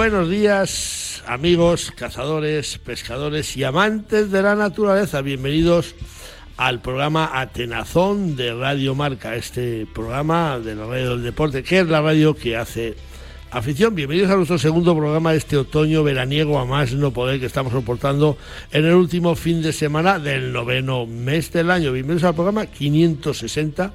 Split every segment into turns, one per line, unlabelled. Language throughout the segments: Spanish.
Buenos días, amigos, cazadores, pescadores y amantes de la naturaleza. Bienvenidos al programa Atenazón de Radio Marca, este programa de la radio del deporte, que es la radio que hace afición. Bienvenidos a nuestro segundo programa de este otoño veraniego a más no poder que estamos soportando en el último fin de semana del noveno mes del año. Bienvenidos al programa 560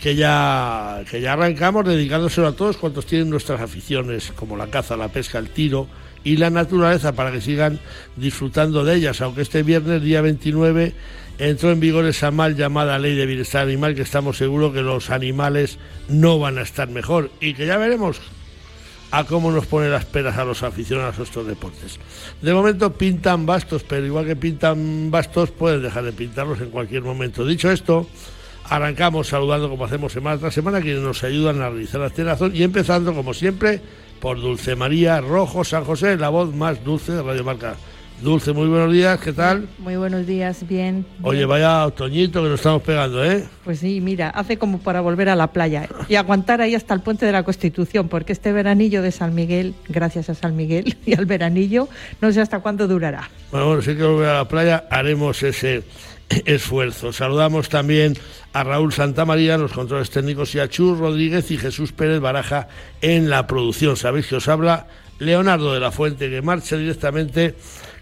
que ya, que ya arrancamos dedicándoselo a todos cuantos tienen nuestras aficiones, como la caza, la pesca, el tiro y la naturaleza, para que sigan disfrutando de ellas, aunque este viernes, día 29, entró en vigor esa mal llamada ley de bienestar animal, que estamos seguros que los animales no van a estar mejor y que ya veremos a cómo nos pone las peras a los aficionados a estos deportes. De momento pintan bastos, pero igual que pintan bastos, pueden dejar de pintarlos en cualquier momento. Dicho esto, Arrancamos saludando como hacemos semana tras semana quienes nos ayudan a realizar la tenazón y empezando como siempre por Dulce María Rojo San José, la voz más dulce de Radio Marca. Dulce, muy buenos días, ¿qué tal?
Muy buenos días, bien.
Oye, vaya otoñito que nos estamos pegando, ¿eh?
Pues sí, mira, hace como para volver a la playa y aguantar ahí hasta el puente de la Constitución, porque este veranillo de San Miguel, gracias a San Miguel y al veranillo, no sé hasta cuándo durará.
Bueno, bueno, si hay que volver a la playa, haremos ese esfuerzo. Saludamos también a Raúl Santamaría los controles técnicos y a Chus Rodríguez y Jesús Pérez Baraja en la producción. Sabéis que os habla Leonardo de la Fuente, que marcha directamente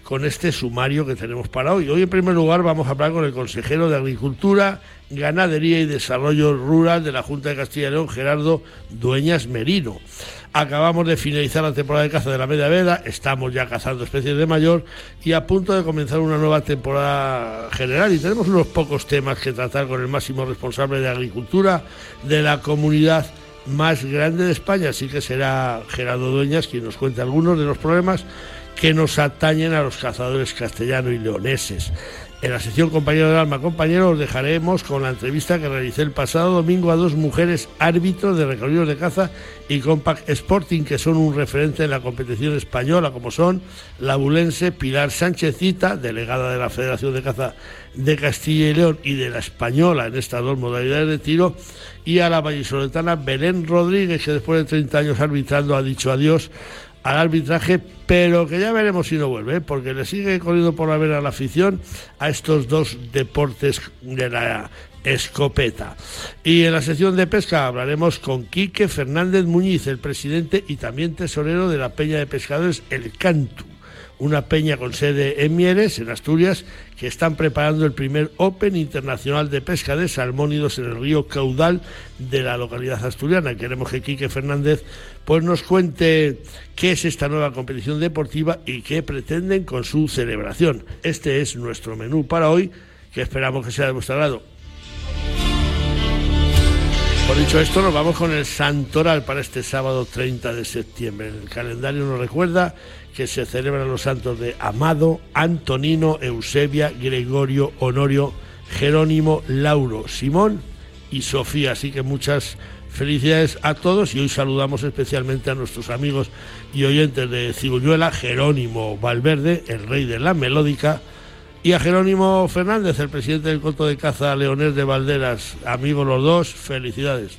con este sumario que tenemos para hoy. Hoy, en primer lugar, vamos a hablar con el consejero de Agricultura, Ganadería y Desarrollo Rural de la Junta de Castilla y León, Gerardo Dueñas Merino. Acabamos de finalizar la temporada de caza de la media veda, estamos ya cazando especies de mayor y a punto de comenzar una nueva temporada general y tenemos unos pocos temas que tratar con el máximo responsable de agricultura de la comunidad más grande de España, así que será Gerardo Dueñas quien nos cuente algunos de los problemas que nos atañen a los cazadores castellanos y leoneses. En la sección Compañero del Alma, compañero, os dejaremos con la entrevista que realicé el pasado domingo a dos mujeres árbitros de recorridos de caza y Compact Sporting, que son un referente en la competición española, como son la bulense Pilar Sánchezita, delegada de la Federación de Caza de Castilla y León y de la española en estas dos modalidades de tiro, y a la vallisoletana Belén Rodríguez, que después de 30 años arbitrando ha dicho adiós al arbitraje, pero que ya veremos si no vuelve, porque le sigue corriendo por la vera la afición a estos dos deportes de la escopeta. Y en la sección de pesca hablaremos con Quique Fernández Muñiz, el presidente y también tesorero de la Peña de Pescadores El Cantu una peña con sede en Mieres, en Asturias, que están preparando el primer Open Internacional de Pesca de Salmónidos en el río Caudal de la localidad asturiana. Queremos que Quique Fernández pues, nos cuente qué es esta nueva competición deportiva y qué pretenden con su celebración. Este es nuestro menú para hoy, que esperamos que sea de vuestro agrado. Por dicho esto, nos vamos con el santoral para este sábado 30 de septiembre. El calendario nos recuerda que se celebran los santos de Amado, Antonino, Eusebia, Gregorio, Honorio, Jerónimo, Lauro, Simón y Sofía. Así que muchas felicidades a todos y hoy saludamos especialmente a nuestros amigos y oyentes de Cigulluela, Jerónimo Valverde, el rey de la melódica, y a Jerónimo Fernández, el presidente del Coto de Caza Leonés de Valderas. Amigos los dos, felicidades.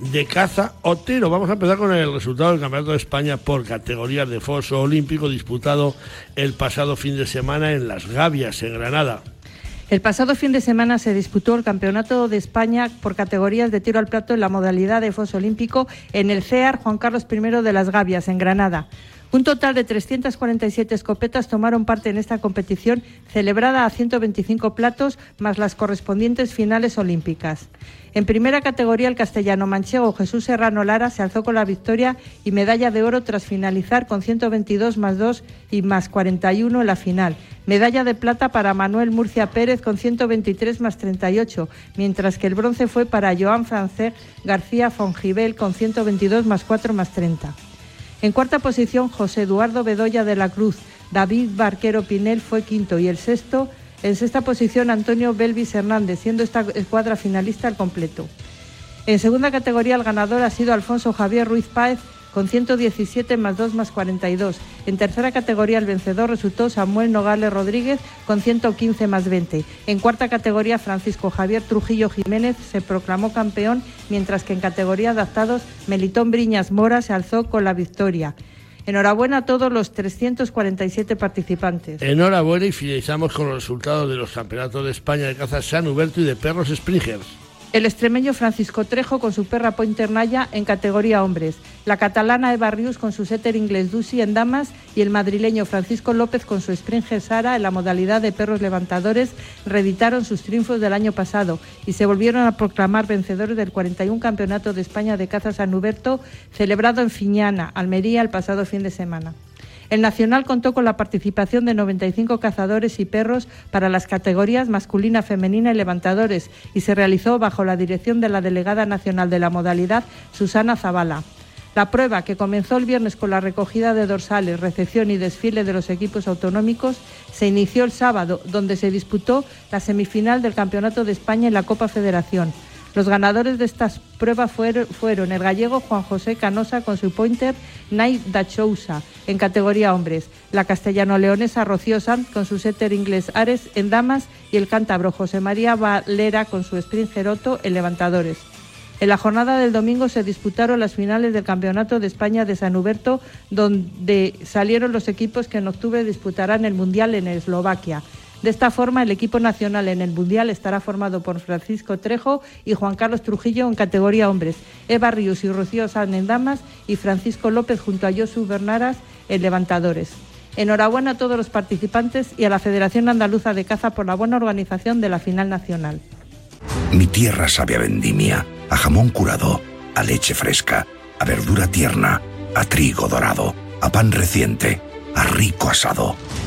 de caza o tiro. Vamos a empezar con el resultado del Campeonato de España por categorías de foso olímpico disputado el pasado fin de semana en Las Gavias, en Granada.
El pasado fin de semana se disputó el Campeonato de España por categorías de tiro al plato en la modalidad de foso olímpico en el CEAR Juan Carlos I de Las Gavias, en Granada. Un total de 347 escopetas tomaron parte en esta competición celebrada a 125 platos más las correspondientes finales olímpicas. En primera categoría, el castellano manchego Jesús Serrano Lara se alzó con la victoria y medalla de oro tras finalizar con 122 más 2 y más 41 en la final. Medalla de plata para Manuel Murcia Pérez con 123 más 38, mientras que el bronce fue para Joan Francés García Fongibel con 122 más 4 más 30. En cuarta posición, José Eduardo Bedoya de la Cruz. David Barquero Pinel fue quinto y el sexto, en sexta posición, Antonio Belvis Hernández, siendo esta escuadra finalista al completo. En segunda categoría, el ganador ha sido Alfonso Javier Ruiz Páez con 117 más 2 más 42. En tercera categoría el vencedor resultó Samuel Nogales Rodríguez con 115 más 20. En cuarta categoría Francisco Javier Trujillo Jiménez se proclamó campeón, mientras que en categoría adaptados Melitón Briñas Mora se alzó con la victoria. Enhorabuena a todos los 347 participantes.
Enhorabuena y finalizamos con los resultados de los campeonatos de España de caza San Huberto y de perros Springers.
El extremeño Francisco Trejo con su perra Pointer Naya en categoría hombres, la catalana Eva Rius con su setter inglés Dusi en damas y el madrileño Francisco López con su Springer Sara en la modalidad de perros levantadores reeditaron sus triunfos del año pasado y se volvieron a proclamar vencedores del 41 Campeonato de España de Caza San Huberto celebrado en Fiñana, Almería, el pasado fin de semana. El Nacional contó con la participación de 95 cazadores y perros para las categorías masculina, femenina y levantadores y se realizó bajo la dirección de la delegada nacional de la modalidad, Susana Zavala. La prueba, que comenzó el viernes con la recogida de dorsales, recepción y desfile de los equipos autonómicos, se inició el sábado, donde se disputó la semifinal del Campeonato de España en la Copa Federación. Los ganadores de estas pruebas fueron, el gallego Juan José Canosa con su pointer Night Dachousa en categoría hombres, la castellano-leonesa Rocío Sanz con su setter inglés Ares en damas y el cántabro José María Valera con su Springer Otto en levantadores. En la jornada del domingo se disputaron las finales del Campeonato de España de San Huberto, donde salieron los equipos que en octubre disputarán el Mundial en Eslovaquia. De esta forma, el equipo nacional en el Mundial estará formado por Francisco Trejo y Juan Carlos Trujillo en categoría hombres, Eva Ríos y Rocío en damas y Francisco López junto a Josu Bernaras en levantadores. Enhorabuena a todos los participantes y a la Federación Andaluza de Caza por la buena organización de la final nacional.
Mi tierra sabe a vendimia, a jamón curado, a leche fresca, a verdura tierna, a trigo dorado, a pan reciente, a rico asado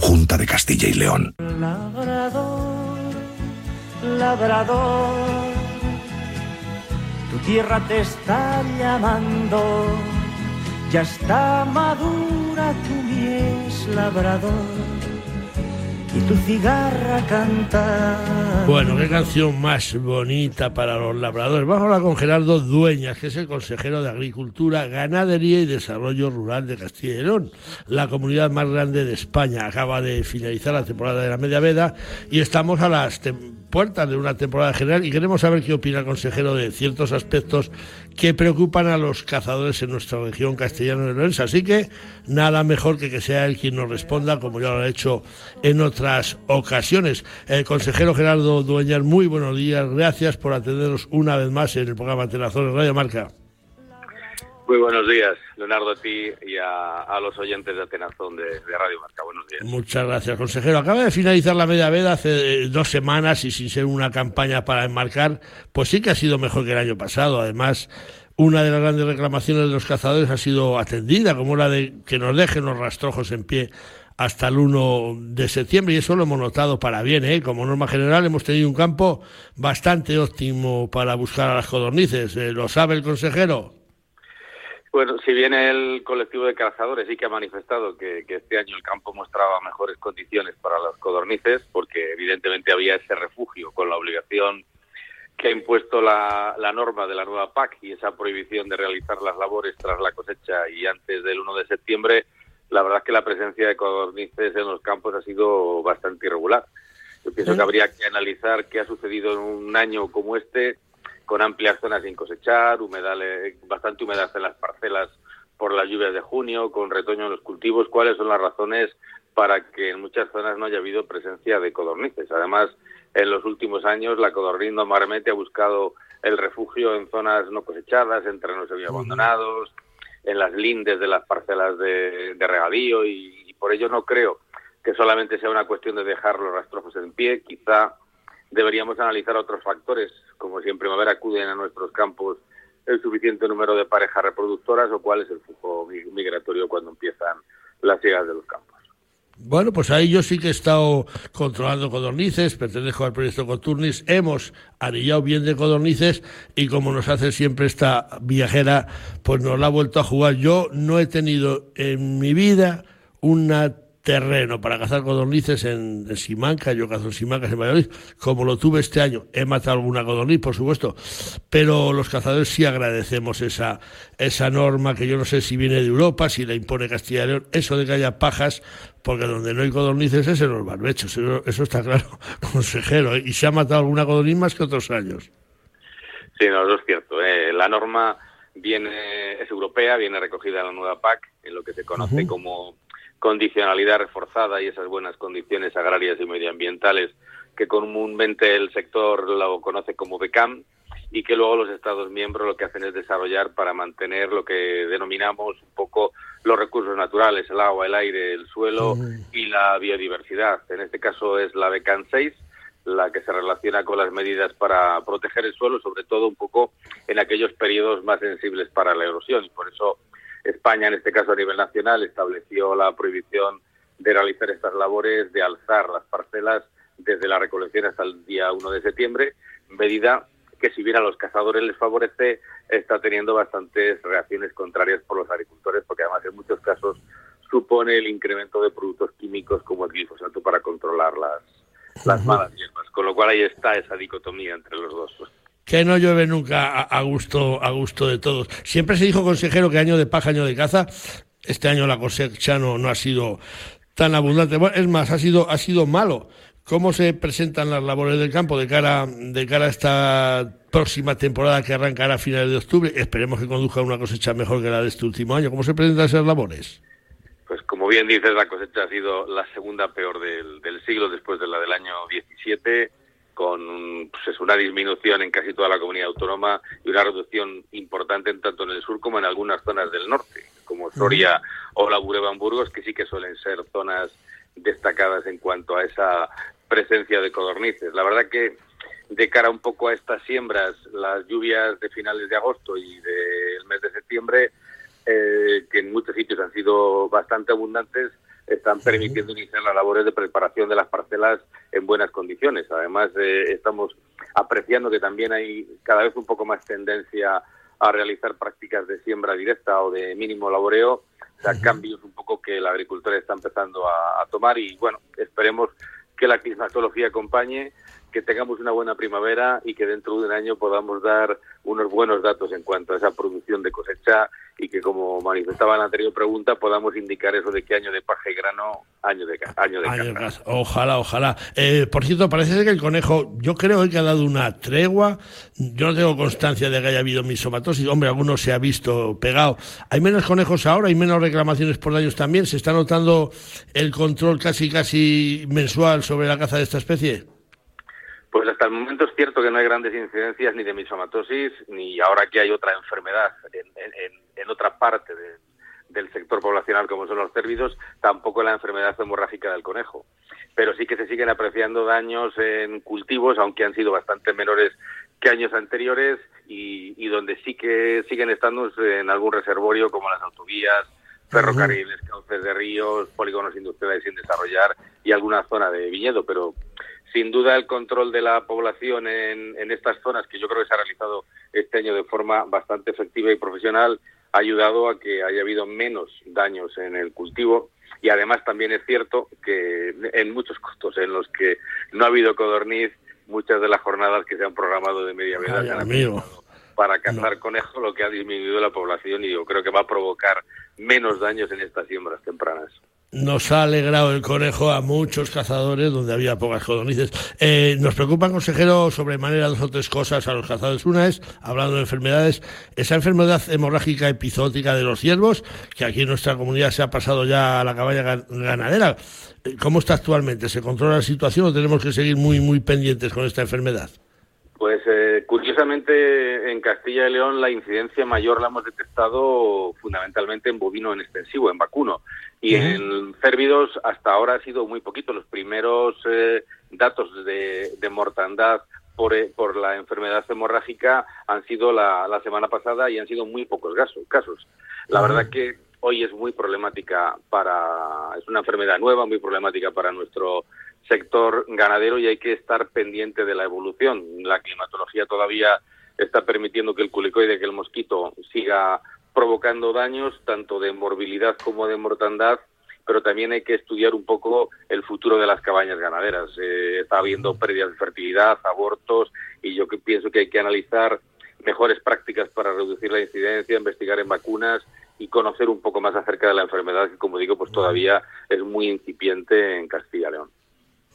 Junta de Castilla y León.
Labrador, labrador, tu tierra te está llamando, ya está madura tu mies, labrador y tu cigarra canta.
Bueno, qué canción más bonita para los labradores. Vamos ahora con Gerardo Dueñas, que es el consejero de Agricultura, Ganadería y Desarrollo Rural de Castilla y León, la comunidad más grande de España. Acaba de finalizar la temporada de la Media Veda y estamos a las puertas de una temporada general y queremos saber qué opina el consejero de ciertos aspectos que preocupan a los cazadores en nuestra región castellano-leonesa. Así que nada mejor que que sea él quien nos responda, como ya lo ha hecho en otras ocasiones. El consejero Gerardo Dueñas, muy buenos días. Gracias por atendernos una vez más en el programa Tenazón Radio Marca.
Muy buenos días, Leonardo, a ti y a, los oyentes de Atenazón de, Radio Marca. Buenos días.
Muchas gracias, consejero. Acaba de finalizar la media veda hace eh, dos semanas y sin ser una campaña para enmarcar, pues sí que ha sido mejor que el año pasado. Además, una de las grandes reclamaciones de los cazadores ha sido atendida, como la de que nos dejen los rastrojos en pie hasta el 1 de septiembre y eso lo hemos notado para bien. ¿eh? Como norma general hemos tenido un campo bastante óptimo para buscar a las codornices. Eh, ¿Lo sabe el consejero?
Bueno, si bien el colectivo de cazadores sí que ha manifestado que, este año el campo mostraba mejores condiciones para las codornices, porque evidentemente había ese refugio con la obligación que ha impuesto la, norma de la nueva PAC y esa prohibición de realizar las labores tras la cosecha y antes del 1 de septiembre, la verdad es que la presencia de codornices en los campos ha sido bastante irregular. Yo pienso que habría que analizar qué ha sucedido en un año como este con amplias zonas sin cosechar, humedales, bastante humedad en las parcelas por las lluvias de junio, con retoño en los cultivos, cuáles son las razones para que en muchas zonas no haya habido presencia de codornices. Además, en los últimos años la codorniz normalmente ha buscado el refugio en zonas no cosechadas, en terrenos semi abandonados, en las lindes de las parcelas de, regadío y, por ello no creo que solamente sea una cuestión de dejar los rastrojos en pie, quizá deberíamos analizar otros factores, como si en primavera acuden a nuestros campos el suficiente número de parejas reproductoras o cuál es el flujo migratorio cuando empiezan las llegadas de los campos.
Bueno, pues ahí yo sí que he estado controlando codornices, pertenezco al proyecto Coturnis, hemos anillado bien de codornices y como nos hace siempre esta viajera, pues nos la ha vuelto a jugar. Yo no he tenido en mi vida una terreno para cazar codornices en, Simanca, yo cazo en Simanca, en Valladolid, como lo tuve este año. He matado alguna codorniz, por supuesto, pero los cazadores sí agradecemos esa, esa norma que yo no sé si viene de Europa, si la impone Castilla y León, eso de que haya pajas, porque donde no hay codornices es en los barbechos, eso, está claro, consejero, ¿eh? y se ha matado alguna codorniz más que otros años.
Sí, no, eso es cierto. ¿eh? La norma viene es europea, viene recogida en la nueva PAC, en lo que se conoce como condicionalidad reforzada y esas buenas condiciones agrarias y medioambientales que comúnmente el sector lo conoce como BECAM y que luego los Estados miembros lo que hacen es desarrollar para mantener lo que denominamos un poco los recursos naturales, el agua, el aire, el suelo y la biodiversidad. En este caso es la BECAM 6, la que se relaciona con las medidas para proteger el suelo, sobre todo un poco en aquellos periodos más sensibles para la erosión. Y por eso España, en este caso a nivel nacional, estableció la prohibición de realizar estas labores, de alzar las parcelas desde la recolección hasta el día 1 de septiembre, medida que si bien a los cazadores les favorece, está teniendo bastantes reacciones contrarias por los agricultores, porque además en muchos casos supone el incremento de productos químicos como el glifosato para controlar las, las malas hierbas. Con lo cual ahí está esa dicotomía entre los dos
que no llueve nunca a, gusto a gusto de todos. Siempre se dijo, consejero, que año de paja, año de caza. Este año la cosecha no, no ha sido tan abundante. Bueno, es más, ha sido, ha sido malo. ¿Cómo se presentan las labores del campo de cara, de cara a esta próxima temporada que arrancará a finales de octubre? Esperemos que conduzca una cosecha mejor que la de este último año. ¿Cómo se presentan esas labores?
Pues como bien dices, la cosecha ha sido la segunda peor del siglo después de la del año 17 con pues una disminución en casi toda la comunidad autónoma y una reducción importante tanto en el sur como en algunas zonas del norte, como Soria o la Bureba Burgos, que sí que suelen ser zonas destacadas en cuanto a esa presencia de codornices. La verdad que de cara un poco a estas siembras, las lluvias de finales de agosto y del mes de septiembre, eh, que en muchos sitios han sido bastante abundantes, están permitiendo iniciar las labores de preparación de las parcelas en buenas condiciones. Además, eh, estamos apreciando que también hay cada vez un poco más tendencia a realizar prácticas de siembra directa o de mínimo laboreo, o sea, cambios un poco que el agricultor está empezando a, a tomar y bueno, esperemos que la climatología acompañe, que tengamos una buena primavera y que dentro de un año podamos dar unos buenos datos en cuanto a esa producción de cosecha y que, como manifestaba en la anterior pregunta, podamos indicar eso de qué año de paja y grano, año de, año de
Ojalá, ojalá. Eh, por cierto, parece que el conejo, yo creo que ha dado una tregua. Yo no tengo constancia de que haya habido misomatosis. Hombre, algunos se ha visto pegado. ¿Hay menos conejos ahora? ¿Hay menos reclamaciones por daños también? ¿Se está notando el control casi, casi mensual sobre la caza de esta especie?
Pues hasta el momento es cierto que no hay grandes incidencias ni de misomatosis, ni ahora que hay otra enfermedad en, otra parte del sector poblacional como son los cérvidos, tampoco la enfermedad hemorrágica del conejo. Pero sí que se siguen apreciando daños en cultivos, aunque han sido bastante menores que años anteriores, y, y donde sí que siguen estando en algún reservorio como las autovías, ferrocarriles, cauces de ríos, polígonos industriales sin desarrollar y alguna zona de viñedo, pero sin duda el control de la población en, en, estas zonas, que yo creo que se ha realizado este año de forma bastante efectiva y profesional, ha ayudado a que haya habido menos daños en el cultivo. Y además también es cierto que en muchos costos en los que no ha habido codorniz, muchas de las jornadas que se han programado de media vida para cazar conejos, lo que ha disminuido la población y yo creo que va a provocar menos daños en estas siembras tempranas
nos ha alegrado el conejo a muchos cazadores donde había pocas codornices. Eh, nos preocupan, consejero, sobremanera dos o tres cosas a los cazadores. Una es, hablando de enfermedades, esa enfermedad hemorrágica epizootica de los ciervos, que aquí en nuestra comunidad se ha pasado ya a la cabaña ganadera. Eh, ¿Cómo está actualmente? ¿Se controla la situación o tenemos que seguir muy, muy pendientes con esta enfermedad?
Pues eh, curiosa Curiosamente, en Castilla y León la incidencia mayor la hemos detectado fundamentalmente en bovino en extensivo, en vacuno. Y en cérvidos hasta ahora ha sido muy poquito. Los primeros eh, datos de, mortandad por, eh, por, la enfermedad hemorrágica han sido la, semana pasada y han sido muy pocos casos. La verdad que hoy es muy problemática para, es una enfermedad nueva, muy problemática para nuestro sector ganadero y hay que estar pendiente de la evolución. La climatología todavía está permitiendo que el culicoide, que el mosquito, siga provocando daños tanto de morbilidad como de mortandad, pero también hay que estudiar un poco el futuro de las cabañas ganaderas. Eh, está habiendo pérdidas de fertilidad, abortos, y yo pienso que hay que analizar mejores prácticas para reducir la incidencia, investigar en vacunas y conocer un poco más acerca de la enfermedad que, como digo, pues todavía es muy incipiente en Castilla y León.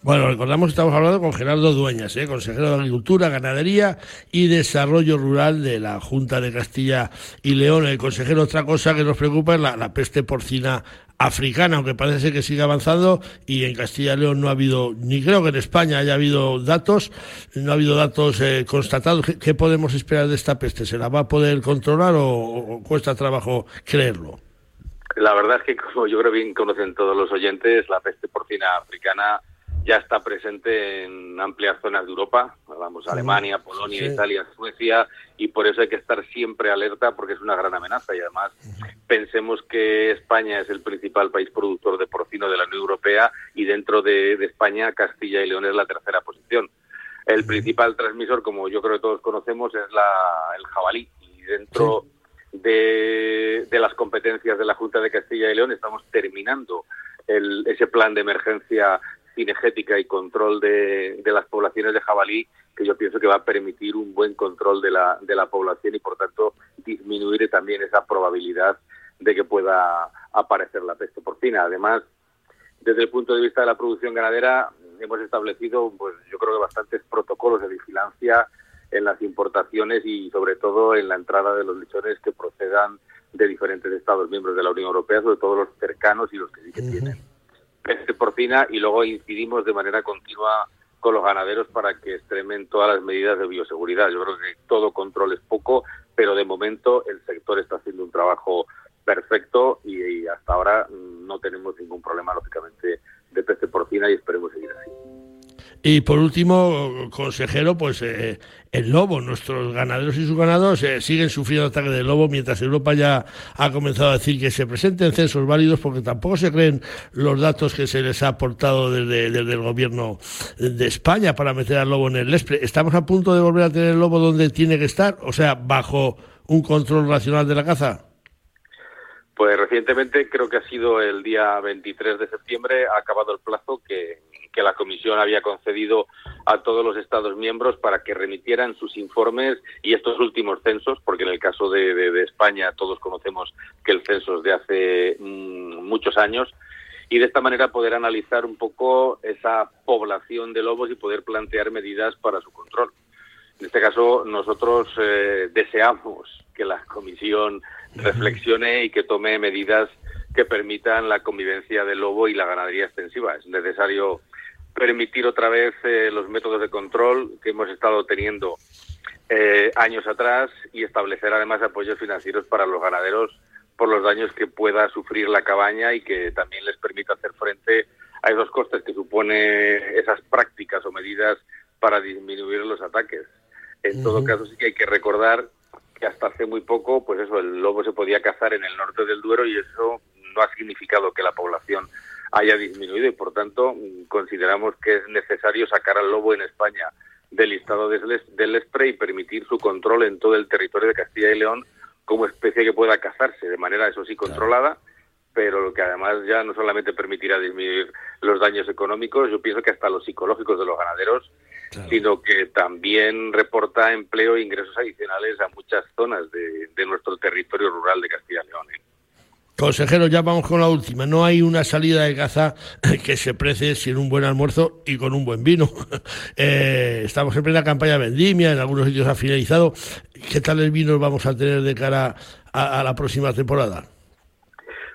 Bueno, recordamos que estamos hablando con Gerardo Dueñas, ¿eh? consejero de Agricultura, Ganadería y Desarrollo Rural de la Junta de Castilla y León. El consejero, otra cosa que nos preocupa es la, peste porcina africana, aunque parece que sigue avanzando y en Castilla y León no ha habido, ni creo que en España haya habido datos, no ha habido datos eh, constatados. ¿Qué, podemos esperar de esta peste? ¿Se la va a poder controlar o cuesta trabajo creerlo?
La verdad es que, como yo creo bien conocen todos los oyentes, la peste porcina africana ya está presente en amplias zonas de Europa, vamos, Alemania, Polonia, Italia, Suecia, y por eso hay que estar siempre alerta porque es una gran amenaza. Y además pensemos que España es el principal país productor de porcino de la Unión Europea y dentro de, España Castilla y León es la tercera posición. El principal transmisor, como yo creo que todos conocemos, es la, el jabalí. Y dentro de, de las competencias de la Junta de Castilla y León estamos terminando el, ese plan de emergencia cinegética y control de, las poblaciones de jabalí que yo pienso que va a permitir un buen control de la, de la población y por tanto disminuir también esa probabilidad de que pueda aparecer la peste porcina. Además, desde el punto de vista de la producción ganadera, hemos establecido, pues yo creo que bastantes protocolos de vigilancia en las importaciones y sobre todo en la entrada de los lechones que procedan de diferentes Estados miembros de la Unión Europea, sobre todo los cercanos y los que sí que tienen peste porcina y luego incidimos de manera continua con los ganaderos para que extremen todas las medidas de bioseguridad. Yo creo que todo control es poco, pero de momento el sector está haciendo un trabajo perfecto y, hasta ahora no tenemos ningún problema, lógicamente, de peste porcina y esperemos seguir así.
Y por último, consejero, pues eh, el lobo. Nuestros ganaderos y sus ganados eh, siguen sufriendo ataques de lobo mientras Europa ya ha comenzado a decir que se presenten censos válidos porque tampoco se creen los datos que se les ha aportado desde, el gobierno de España para meter al lobo en el Lespre. ¿Estamos a punto de volver a tener el lobo donde tiene que estar? O sea, bajo un control racional de la caza.
Pues recientemente, creo que ha sido el día 23 de septiembre, ha acabado el plazo que que la Comisión había concedido a todos los Estados miembros para que remitieran sus informes y estos últimos censos, porque en el caso de, España todos conocemos que el censo es de hace mm, muchos años, y de esta manera poder analizar un poco esa población de lobos y poder plantear medidas para su control. En este caso, nosotros eh, deseamos que la Comisión reflexione y que tome medidas que permitan la convivencia del lobo y la ganadería extensiva. Es necesario permitir otra vez eh, los métodos de control que hemos estado teniendo eh, años atrás y establecer además apoyos financieros para los ganaderos por los daños que pueda sufrir la cabaña y que también les permita hacer frente a esos costes que supone esas prácticas o medidas para disminuir los ataques. En todo caso, sí que hay que recordar que hasta hace muy poco, pues eso, el lobo se podía cazar en el norte del Duero y eso no ha significado que la población haya disminuido y por tanto consideramos que es necesario sacar al lobo en España del listado del spray y permitir su control en todo el territorio de Castilla y León como especie que pueda cazarse de manera, eso sí, controlada, pero lo que además ya no solamente permitirá disminuir los daños económicos, yo pienso que hasta los psicológicos de los ganaderos, sino que también reporta empleo e ingresos adicionales a muchas zonas de, de nuestro territorio rural de Castilla y León. ¿eh?
Consejero, ya vamos con la última. No hay una salida de caza que se precie sin un buen almuerzo y con un buen vino. Eh, estamos en plena campaña de vendimia, en algunos sitios ha finalizado. ¿Qué tal el vino vamos a tener de cara a, la próxima temporada?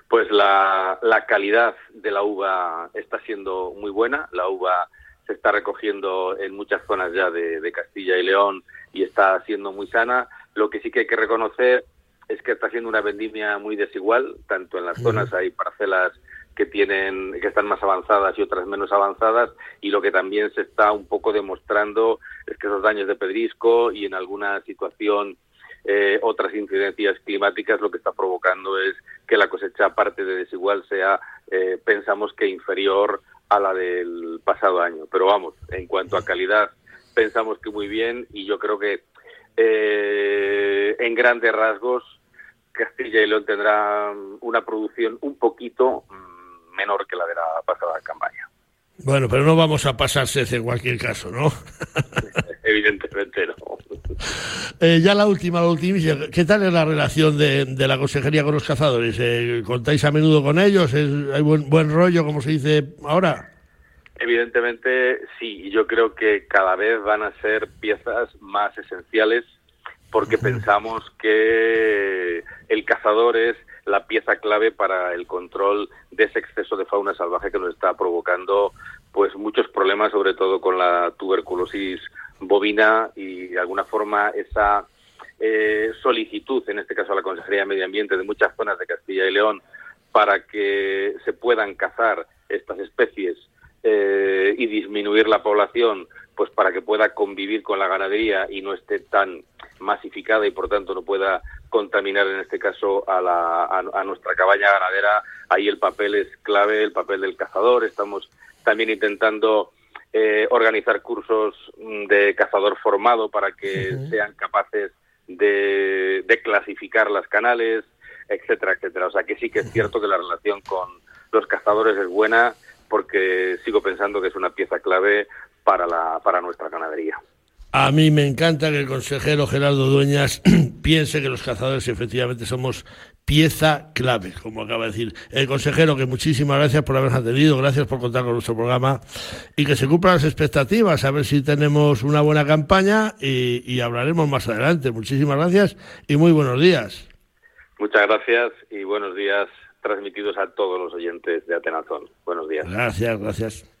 Pues la, calidad de la uva está siendo muy buena. La uva se está recogiendo en muchas zonas ya de, Castilla y León y está siendo muy sana. Lo que sí que hay que reconocer es que está siendo una vendimia muy desigual, tanto en las zonas hay parcelas que tienen que están más avanzadas y otras menos avanzadas y lo que también se está un poco demostrando es que esos daños de pedrisco y en alguna situación eh, otras incidencias climáticas lo que está provocando es que la cosecha aparte de desigual sea eh, pensamos que inferior a la del pasado año. Pero vamos en cuanto a calidad pensamos que muy bien y yo creo que eh, en grandes rasgos Castilla y León tendrá una producción un poquito mm, menor que la de la pasada campaña.
Bueno, pero no vamos a pasarse en cualquier caso, ¿no?
Evidentemente no.
Eh, ya la última, la última, ¿qué tal es la relación de, la consejería con los cazadores? Eh, ¿Contáis a menudo con ellos? ¿Hay buen, buen rollo, como se dice ahora?
Evidentemente sí, y yo creo que cada vez van a ser piezas más esenciales porque pensamos que el cazador es la pieza clave para el control de ese exceso de fauna salvaje que nos está provocando pues muchos problemas sobre todo con la tuberculosis bovina y de alguna forma esa eh, solicitud en este caso a la Consejería de Medio Ambiente de muchas zonas de Castilla y León para que se puedan cazar estas especies eh, y disminuir la población pues para que pueda convivir con la ganadería y no esté tan masificada y por tanto no pueda contaminar en este caso a, la, a, nuestra cabaña ganadera. Ahí el papel es clave, el papel del cazador. Estamos también intentando eh, organizar cursos mm, de cazador formado para que sean capaces de, de, clasificar las canales, etcétera, etcétera. O sea que sí que es cierto que la relación con los cazadores es buena porque sigo pensando que es una pieza clave para, la, para nuestra ganadería.
A mí me encanta que el consejero Gerardo Dueñas piense que los cazadores efectivamente somos pieza clave, como acaba de decir el consejero, que muchísimas gracias por habernos atendido, gracias por contar con nuestro programa y que se cumplan las expectativas, a ver si tenemos una buena campaña y, y hablaremos más adelante. Muchísimas gracias y muy buenos días.
Muchas gracias y buenos días transmitidos a todos los oyentes de Atenazón. Buenos días.
Gracias, gracias.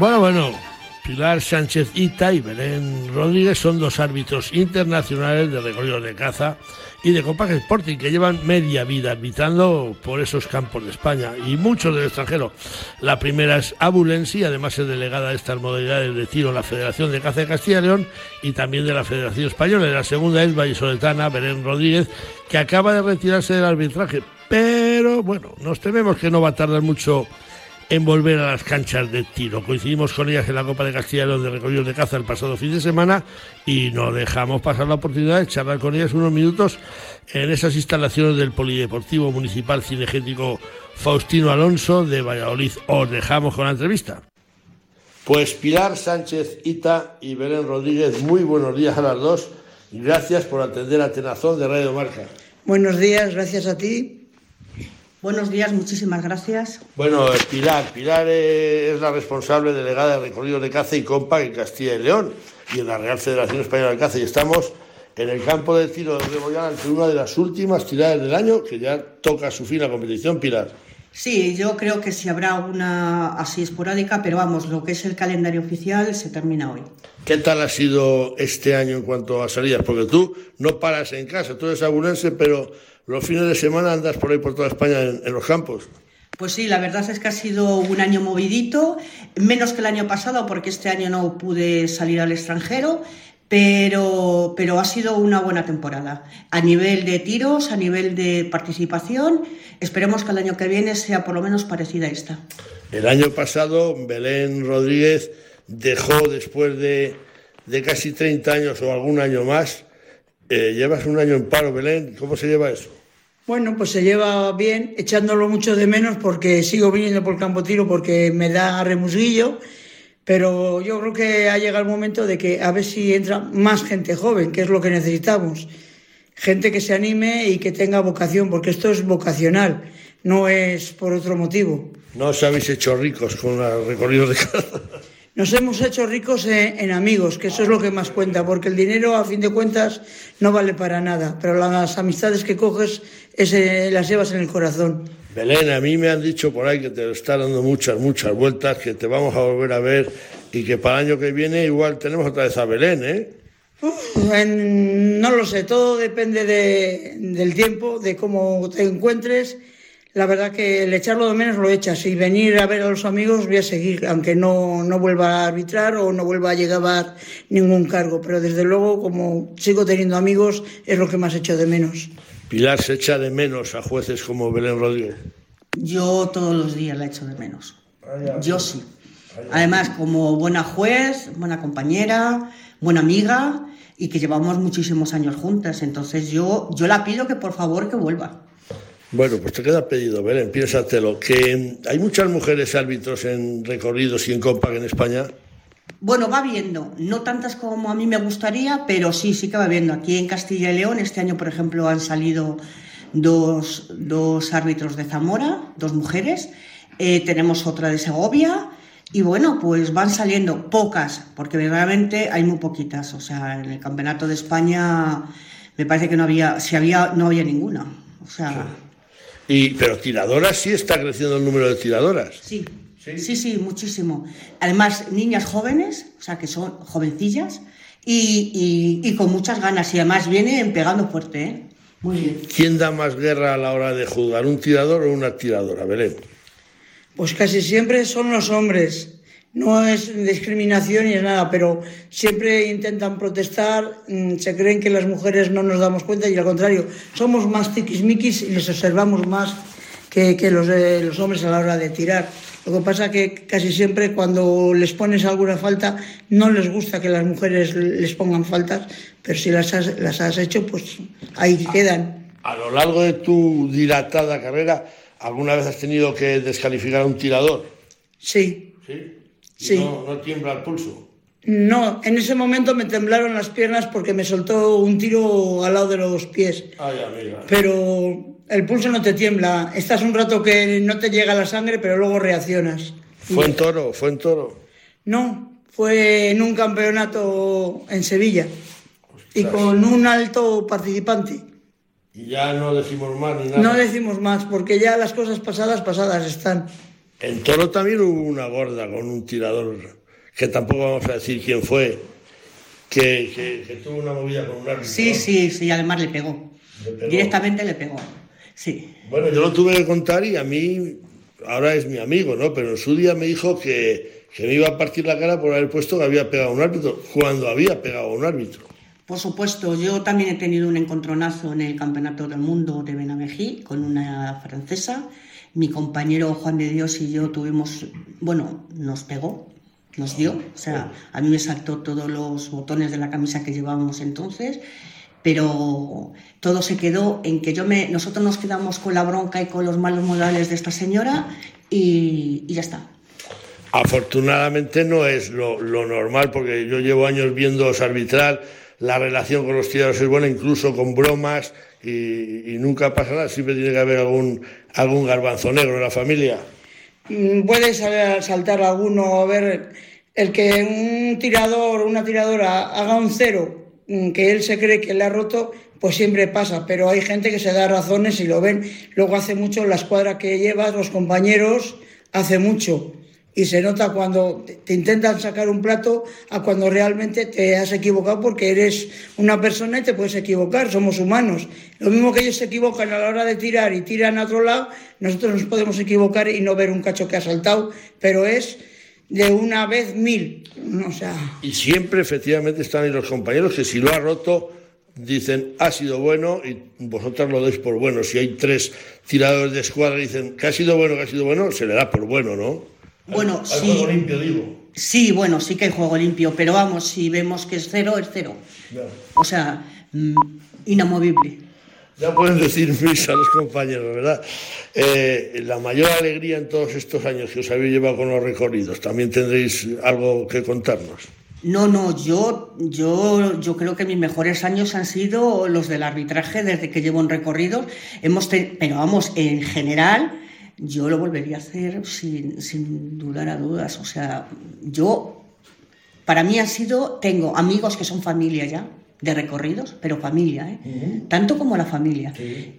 Bueno, bueno, Pilar Sánchez Ita y Belén Rodríguez son dos árbitros internacionales de recorrido de caza y de Compact Sporting que llevan media vida arbitrando por esos campos de España y muchos del extranjero. La primera es Abulensi, además es delegada de estas modalidades de tiro en la Federación de Caza de Castilla y León y también de la Federación Española. La segunda es Vallisoletana, Belén Rodríguez, que acaba de retirarse del arbitraje. Pero bueno, nos tememos que no va a tardar mucho en volver a las canchas de tiro. Coincidimos con ellas en la Copa de Castilla y León de Recorridos de Caza el pasado fin de semana y no dejamos pasar la oportunidad de charlar con ellas unos minutos en esas instalaciones del Polideportivo Municipal Cinegético Faustino Alonso de Valladolid. Os dejamos con la entrevista. Pues Pilar Sánchez Ita y Belén Rodríguez, muy buenos días a las dos. Gracias por atender a Tenazón de Radio Marca.
Buenos días, gracias a ti
Buenos días, muchísimas gracias.
Bueno, Pilar, Pilar es la responsable delegada de recorrido de caza y compa en Castilla y León y en la Real Federación Española de Caza y estamos en el campo de tiro de Rebollán ante una de las últimas tiradas del año que ya toca su fin la competición, Pilar.
Sí, yo creo que sí habrá una así esporádica, pero vamos, lo que es el calendario oficial se termina hoy.
¿Qué tal ha sido este año en cuanto a salidas? Porque tú no paras en casa, tú eres abulense, pero los fines de semana andas por ahí por toda España en, los campos.
Pues sí, la verdad es que ha sido un año movidito, menos que el año pasado porque este año no pude salir al extranjero, pero, pero ha sido una buena temporada. A nivel de tiros, a nivel de participación, esperemos que el año que viene sea por lo menos parecida a esta.
El año pasado Belén Rodríguez dejó después de, de casi 30 años o algún año más. Eh, llevas un año en paro, Belén, ¿cómo se lleva eso?
Bueno, pues se lleva bien, echándolo mucho de menos porque sigo viniendo por campo tiro porque me da remusguillo, pero yo creo que ha llegado el momento de que a ver si entra más gente joven, que es lo que necesitamos. Gente que se anime y que tenga vocación, porque esto es vocacional, no es por otro motivo.
No os habéis hecho ricos con el recorrido de casa.
Nos hemos hecho ricos en, amigos, que eso es lo que más cuenta, porque el dinero, a fin de cuentas, no vale para nada, pero las amistades que coges ese, las llevas en el corazón.
Belén, a mí me han dicho por ahí que te está dando muchas, muchas vueltas, que te vamos a volver a ver y que para el año que viene igual tenemos otra vez a Belén, ¿eh?
no lo sé, todo depende del tiempo, de cómo te encuentres la verdad que el echarlo de menos lo echas y venir a ver a los amigos voy a seguir, aunque no, no vuelva a arbitrar o no vuelva a llegar ningún cargo. Pero desde luego, como sigo teniendo amigos, es lo que más echo de menos.
Pilar, ¿se echa de menos a jueces como Belén Rodríguez?
Yo todos los días la echo de menos. Yo sí. Además, como buena juez, buena compañera, buena amiga y que llevamos muchísimos años juntas. Entonces yo, yo la pido que por favor que vuelva.
Bueno, pues te queda pedido, Belén, piénsatelo. Que hay muchas mujeres árbitros en recorridos y en Compag en España.
Bueno, va viendo, no tantas como a mí me gustaría, pero sí, sí que va viendo. Aquí en Castilla y León, este año, por ejemplo, han salido dos, dos árbitros de Zamora, dos mujeres. Eh, tenemos otra de Segovia. Y bueno, pues van saliendo pocas, porque verdaderamente hay muy poquitas. O sea, en el campeonato de España me parece que no había, si había, no había ninguna. O sea.
Y, pero tiradoras sí está creciendo el número de tiradoras.
Sí, sí, sí, muchísimo. Además, niñas jóvenes, o sea, que son jovencillas y, y, con muchas ganas. Y además vienen pegando fuerte, ¿eh? Muy bien.
¿Quién da más guerra a la hora de jugar, un tirador o una tiradora, Belén?
Pues casi siempre son los hombres. No es discriminación ni es nada, pero siempre intentan protestar, mm, se creen que las mujeres no nos damos cuenta y al contrario, somos más tiquismiquis y les observamos más que, los, los hombres a la hora de tirar. Lo que pasa que casi siempre cuando les pones alguna falta no les gusta que las mujeres les pongan faltas, pero si las has, las has hecho, pues ahí quedan.
A lo largo de tu dilatada carrera, ¿alguna vez has tenido que descalificar a un tirador?
Sí.
¿Sí? Sí. No, tiembla el pulso.
No, en ese momento me temblaron las piernas porque me soltó un tiro al lado de los pies.
Ay, amiga.
Pero el pulso no te tiembla. Estás un rato que no te llega la sangre, pero luego reaccionas.
¿Fue en toro? ¿Fue en toro?
No, fue en un campeonato en Sevilla. Y con un alto participante.
Y ya no decimos más ni nada.
No decimos más, porque ya las cosas pasadas, pasadas están.
En Toro también hubo una gorda con un tirador, que tampoco vamos a decir quién fue, que, tuvo una movida con un árbitro.
Sí, sí, sí, además le pegó. Directamente le pegó. Sí.
Bueno, yo lo tuve que contar y a mí, ahora es mi amigo, ¿no? Pero en su día me dijo que, que me iba a partir la cara por haber puesto que había pegado a un árbitro, cuando había pegado a un árbitro.
Por supuesto, yo también he tenido un encontronazo en el Campeonato del Mundo de Benamejí con una francesa mi compañero Juan de Dios y yo tuvimos, bueno, nos pegó, nos dio, o sea, a mí me saltó todos los botones de la camisa que llevábamos entonces, pero todo se quedó en que yo me, nosotros nos quedamos con la bronca y con los malos modales de esta señora y, ya está.
Afortunadamente no es lo, lo, normal, porque yo llevo años viendo arbitrar, la relación con los tiradores es buena, incluso con bromas, y, nunca pasa nada, siempre tiene que haber algún, algún garbanzo negro en la familia.
Mm, puede saltar alguno, a ver, el que un tirador o una tiradora haga un cero, que él se cree que le ha roto, pues siempre pasa, pero hay gente que se da razones y lo ven. Luego hace mucho la escuadra que llevas, los compañeros, hace mucho y se nota cuando te intentan sacar un plato a cuando realmente te has equivocado porque eres una persona y te puedes equivocar, somos humanos. Lo mismo que ellos se equivocan a la hora de tirar y tiran a otro lado, nosotros nos podemos equivocar y no ver un cacho que ha saltado, pero es de una vez mil. O sea...
Y siempre efectivamente están ahí los compañeros que si lo ha roto dicen ha sido bueno y vosotros lo dais por bueno. Si hay tres tiradores de escuadra y dicen que ha sido bueno, que ha sido bueno, se le da por bueno, ¿no?
Bueno,
sí. juego limpio, digo.
Sí, bueno, sí que hay juego limpio, pero vamos, si vemos que es cero, es cero. O sea, mm, inamovible.
Ya pueden decir mis a los compañeros, ¿verdad? Eh, la mayor alegría en todos estos años que os habéis llevado con los recorridos, también tendréis algo que contarnos.
No, no, yo, yo, yo creo que mis mejores años han sido los del arbitraje desde que llevo en recorridos. Hemos pero vamos, en general, yo lo volvería a hacer sin, sin dudar a dudas. O sea, yo, para mí ha sido, tengo amigos que son familia ya, de recorridos, pero familia, ¿eh? tanto como la familia.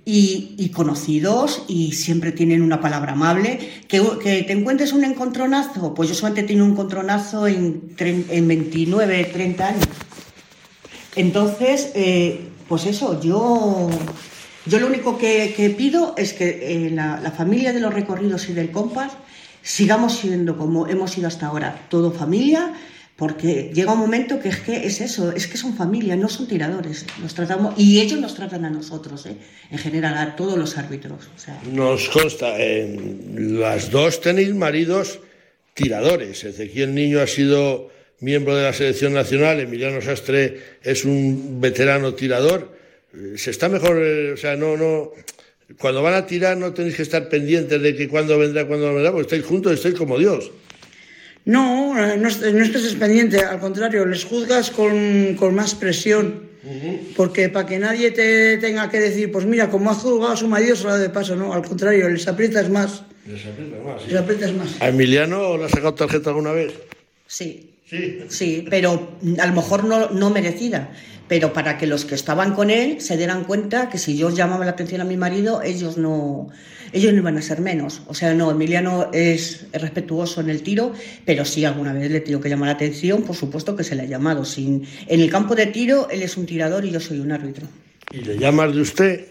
Y, conocidos y siempre tienen una palabra amable. Que, que, te encuentres un encontronazo, pues yo solamente tengo un encontronazo en, en 29, 30 años. Entonces, eh, pues eso, yo, yo lo único que, pido es que eh, la, la familia de los recorridos y del compás sigamos siendo como hemos sido hasta ahora, todo familia porque llega un momento que es que es eso, es que son familia, no son tiradores. Nos tratamos, y ellos nos tratan a nosotros, ¿eh? en general, a todos los árbitros.
Nos consta, en las dos tenéis maridos tiradores. Ezequiel Niño ha sido miembro de la selección nacional, Emiliano Sastre es un veterano tirador. Se está mejor, eh, o sea, no, no. Cuando van a tirar no tenéis que estar pendientes de que cuándo vendrá, cuándo no vendrá, porque estáis juntos, estáis como Dios.
No, no, no estás pendiente, al contrario, les juzgas con, con más presión. Porque para que nadie te tenga que decir, pues mira, como ha juzgado a su marido, se lo de paso, no, al contrario, les aprietas más.
Les aprietas más.
Les aprietas más.
¿A Emiliano le has sacado tarjeta alguna vez?
Sí. Sí. Sí, pero a lo mejor no, no merecida. Pero para que los que estaban con él se dieran cuenta que si yo llamaba la atención a mi marido, ellos no, ellos no iban a ser menos. O sea, no, Emiliano es respetuoso en el tiro, pero sí alguna vez le tengo que llamar la atención, por supuesto que se le ha llamado. Sin... En el campo de tiro, él es un tirador y yo soy un árbitro.
¿Y le llamas de usted?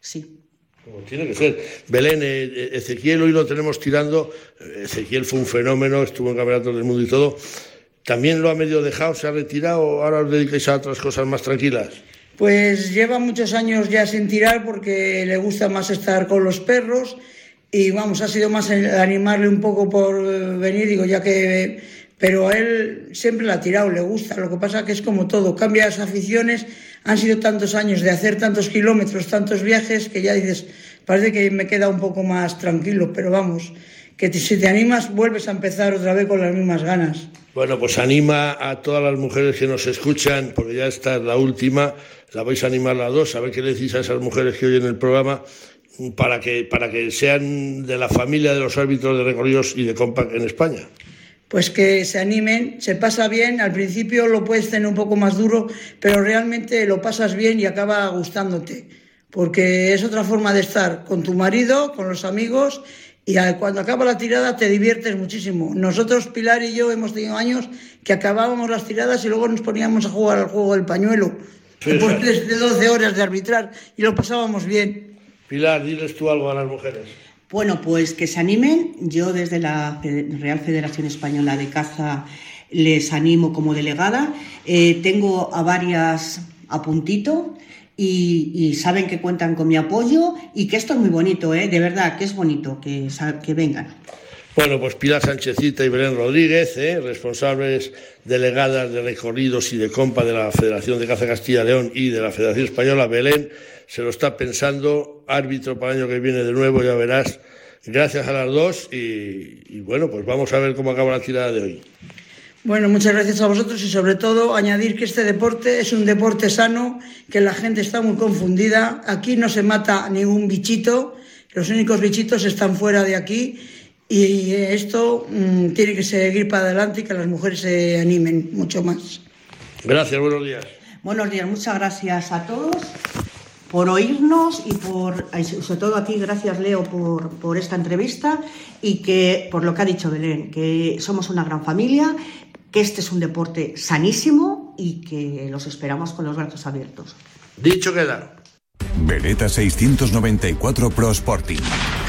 Sí.
Como tiene que ser. Belén, eh, eh, Ezequiel hoy lo tenemos tirando. Ezequiel fue un fenómeno, estuvo en Campeonatos del Mundo y todo. ¿También lo ha medio dejado, se ha retirado? ¿Ahora os dedicáis a otras cosas más tranquilas?
Pues lleva muchos años ya sin tirar porque le gusta más estar con los perros y vamos, ha sido más animarle un poco por venir, digo, ya que... Pero a él siempre le ha tirado, le gusta. Lo que pasa que es como todo, cambia las aficiones. Han sido tantos años de hacer tantos kilómetros, tantos viajes, que ya dices, parece que me queda un poco más tranquilo, pero vamos, que si te animas vuelves a empezar otra vez con las mismas ganas.
Bueno, pues anima a todas las mujeres que nos escuchan, porque ya esta es la última, la vais a animar las dos, a ver qué decís a esas mujeres que oyen el programa, para que, para que sean de la familia de los árbitros de recorridos y de compact en España.
Pues que se animen, se pasa bien, al principio lo puedes tener un poco más duro, pero realmente lo pasas bien y acaba gustándote, porque es otra forma de estar con tu marido, con los amigos y cuando acaba la tirada te diviertes muchísimo. Nosotros, Pilar y yo, hemos tenido años que acabábamos las tiradas y luego nos poníamos a jugar al juego del pañuelo después de 12 horas de arbitrar y lo pasábamos bien.
Pilar, diles tú algo a las mujeres.
Bueno, pues que se animen. Yo desde la Real Federación Española de Caza les animo como delegada. Eh, tengo a varias a puntito y, saben que cuentan con mi apoyo y que esto es muy bonito, ¿eh? de verdad, que es bonito que, vengan.
Bueno, pues Pilar Sánchezita y Belén Rodríguez, ¿eh? responsables delegadas de recorridos y de compa de la Federación de Caza Castilla León y de la Federación Española, Belén se lo está pensando, árbitro para el año que viene de nuevo, ya verás. Gracias a las dos y, bueno, pues vamos a ver cómo acaba la tirada de hoy.
Bueno, muchas gracias a vosotros y sobre todo añadir que este deporte es un deporte sano, que la gente está muy confundida. Aquí no se mata ningún bichito, los únicos bichitos están fuera de aquí y esto mm, tiene que seguir para adelante y que las mujeres se animen mucho más.
Gracias, buenos días.
Buenos días, muchas gracias a todos por oírnos y por, sobre todo a ti, gracias Leo por, por, esta entrevista y que por lo que ha dicho Belén, que somos una gran familia, que este es un deporte sanísimo y que los esperamos con los brazos abiertos.
Dicho queda.
Beretta 694 Pro Sporting.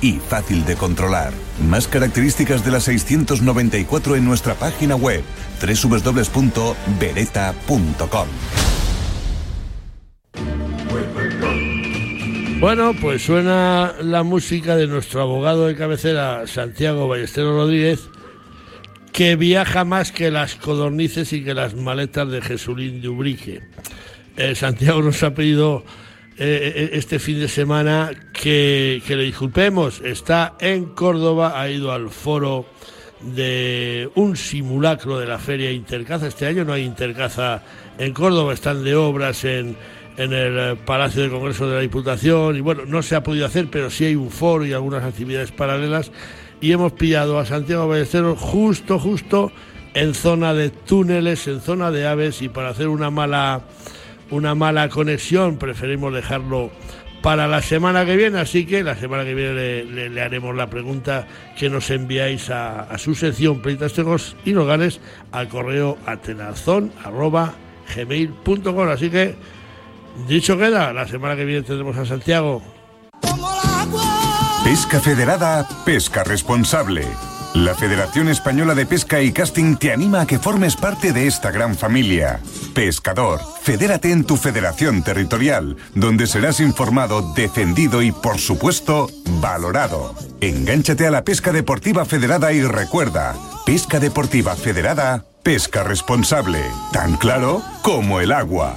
y fácil de controlar. Más características de la 694 en nuestra página web www.beretta.com.
Bueno, pues suena la música de nuestro abogado de cabecera, Santiago Ballesteros Rodríguez, que viaja más que las codornices y que las maletas de Jesulín de Ubrique. Eh, Santiago nos ha pedido eh, eh, este fin de semana que, le disculpemos. Está en Córdoba, ha ido al foro de un simulacro de la feria Intercaza. Este año no hay Intercaza en Córdoba, están de obras en, en el eh, Palacio de Congreso de la Diputación y bueno, no se ha podido hacer, pero sí hay un foro y algunas actividades paralelas y hemos pillado a Santiago Ballesteros justo, justo en zona de túneles, en zona de aves y para hacer una mala, una mala conexión preferimos dejarlo para la semana que viene, así que la semana que viene le, haremos la pregunta que nos enviáis a, su sección Pleitas y Nogales al correo atenazón.gmail.com. Así que, dicho queda, la semana que viene tendremos a Santiago.
Pesca Federada, pesca responsable. La Federación Española de Pesca y Casting te anima a que formes parte de esta gran familia. Pescador, fedérate en tu federación territorial, donde serás informado, defendido y, por supuesto, valorado. Engánchate a la pesca deportiva federada y recuerda, pesca deportiva federada, pesca responsable, tan claro como el agua.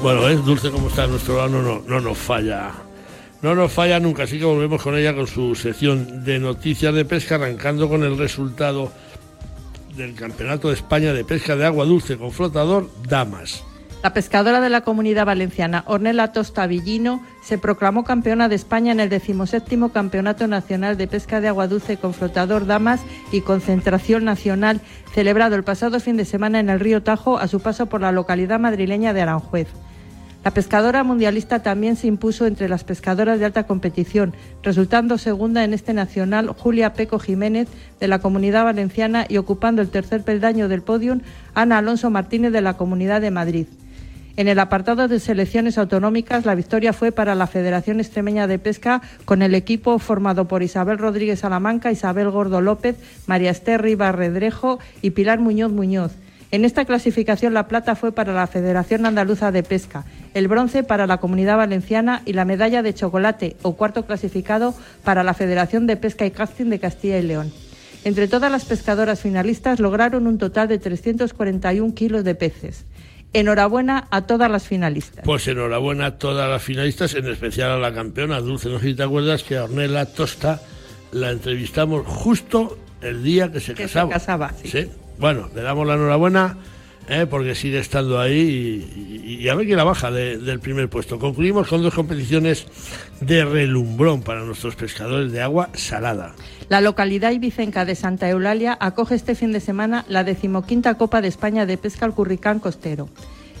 Bueno, es dulce como está nuestro no, no nos falla no nos falla nunca, así que volvemos con ella con su sección de noticias de pesca, arrancando con el resultado del Campeonato de España de Pesca de Agua Dulce con flotador Damas.
La pescadora de la comunidad valenciana, Ornella Tosta Villino, se proclamó campeona de España en el decimoséptimo Campeonato Nacional de Pesca de Agua Dulce con flotador Damas y Concentración Nacional, celebrado el pasado fin de semana en el río Tajo a su paso por la localidad madrileña de Aranjuez. La pescadora mundialista también se impuso entre las pescadoras de alta competición, resultando segunda en este nacional Julia Peco Jiménez de la Comunidad Valenciana y ocupando el tercer peldaño del podio Ana Alonso Martínez de la Comunidad de Madrid. En el apartado de selecciones autonómicas, la victoria fue para la Federación Extremeña de Pesca, con el equipo formado por Isabel Rodríguez Salamanca, Isabel Gordo López, María Esther Rivas Redrejo y Pilar Muñoz Muñoz. En esta clasificación la plata fue para la Federación Andaluza de Pesca, el bronce para la Comunidad Valenciana y la medalla de chocolate o cuarto clasificado para la Federación de Pesca y Casting de Castilla y León. Entre todas las pescadoras finalistas lograron un total de 341 kilos de peces. Enhorabuena a todas las finalistas.
Pues enhorabuena a todas las finalistas, en especial a la campeona Dulce. No sé si te acuerdas que a Ornella Tosta la entrevistamos justo el día que se casaba.
Se casaba,
sí. Bueno, le damos la enhorabuena eh, porque sigue estando ahí y, a ver quién la baja del primer puesto. Concluimos con dos competiciones de relumbrón para nuestros pescadores de agua salada.
La localidad ibicenca de Santa Eulalia acoge este fin de semana la decimoquinta Copa de España de Pesca al Curricán Costero.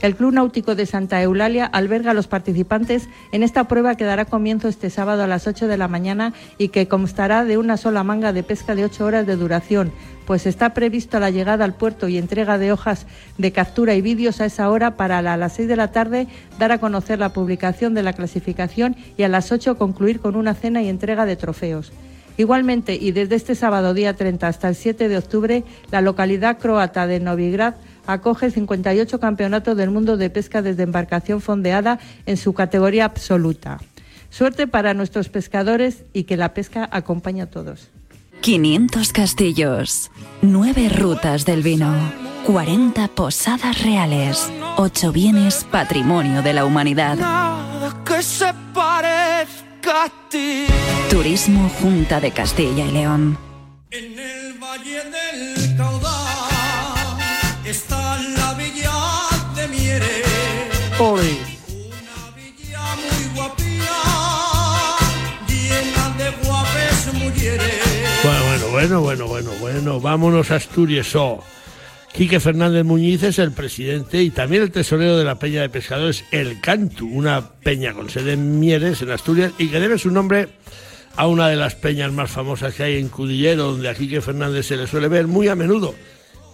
El Club Náutico de Santa Eulalia alberga a los participantes en esta prueba que dará comienzo este sábado a las 8 de la mañana y que constará de una sola manga de pesca de 8 horas de duración, pues está previsto la llegada al puerto y entrega de hojas de captura y vídeos a esa hora para a las 6 de la tarde dar a conocer la publicación de la clasificación y a las 8 concluir con una cena y entrega de trofeos. Igualmente, y desde este sábado día 30 hasta el 7 de octubre, la localidad croata de Novigrad acoge 58 campeonatos del mundo de pesca desde embarcación fondeada en su categoría absoluta. Suerte para nuestros pescadores y que la pesca acompañe a todos.
500 castillos, 9 rutas del vino, 40 posadas reales, 8 bienes patrimonio de la humanidad. Turismo Junta de Castilla y León. En el Valle del está la villa de Miere.
Bueno, bueno, Bueno, bueno, vámonos a Asturias. Oh. Quique Fernández Muñiz es el presidente y también el tesorero de la Peña de Pescadores El Cantu, una peña con sede en Mieres, en Asturias, y que debe su nombre a una de las peñas más famosas que hay en Cudillero, donde a Quique Fernández se le suele ver muy a menudo.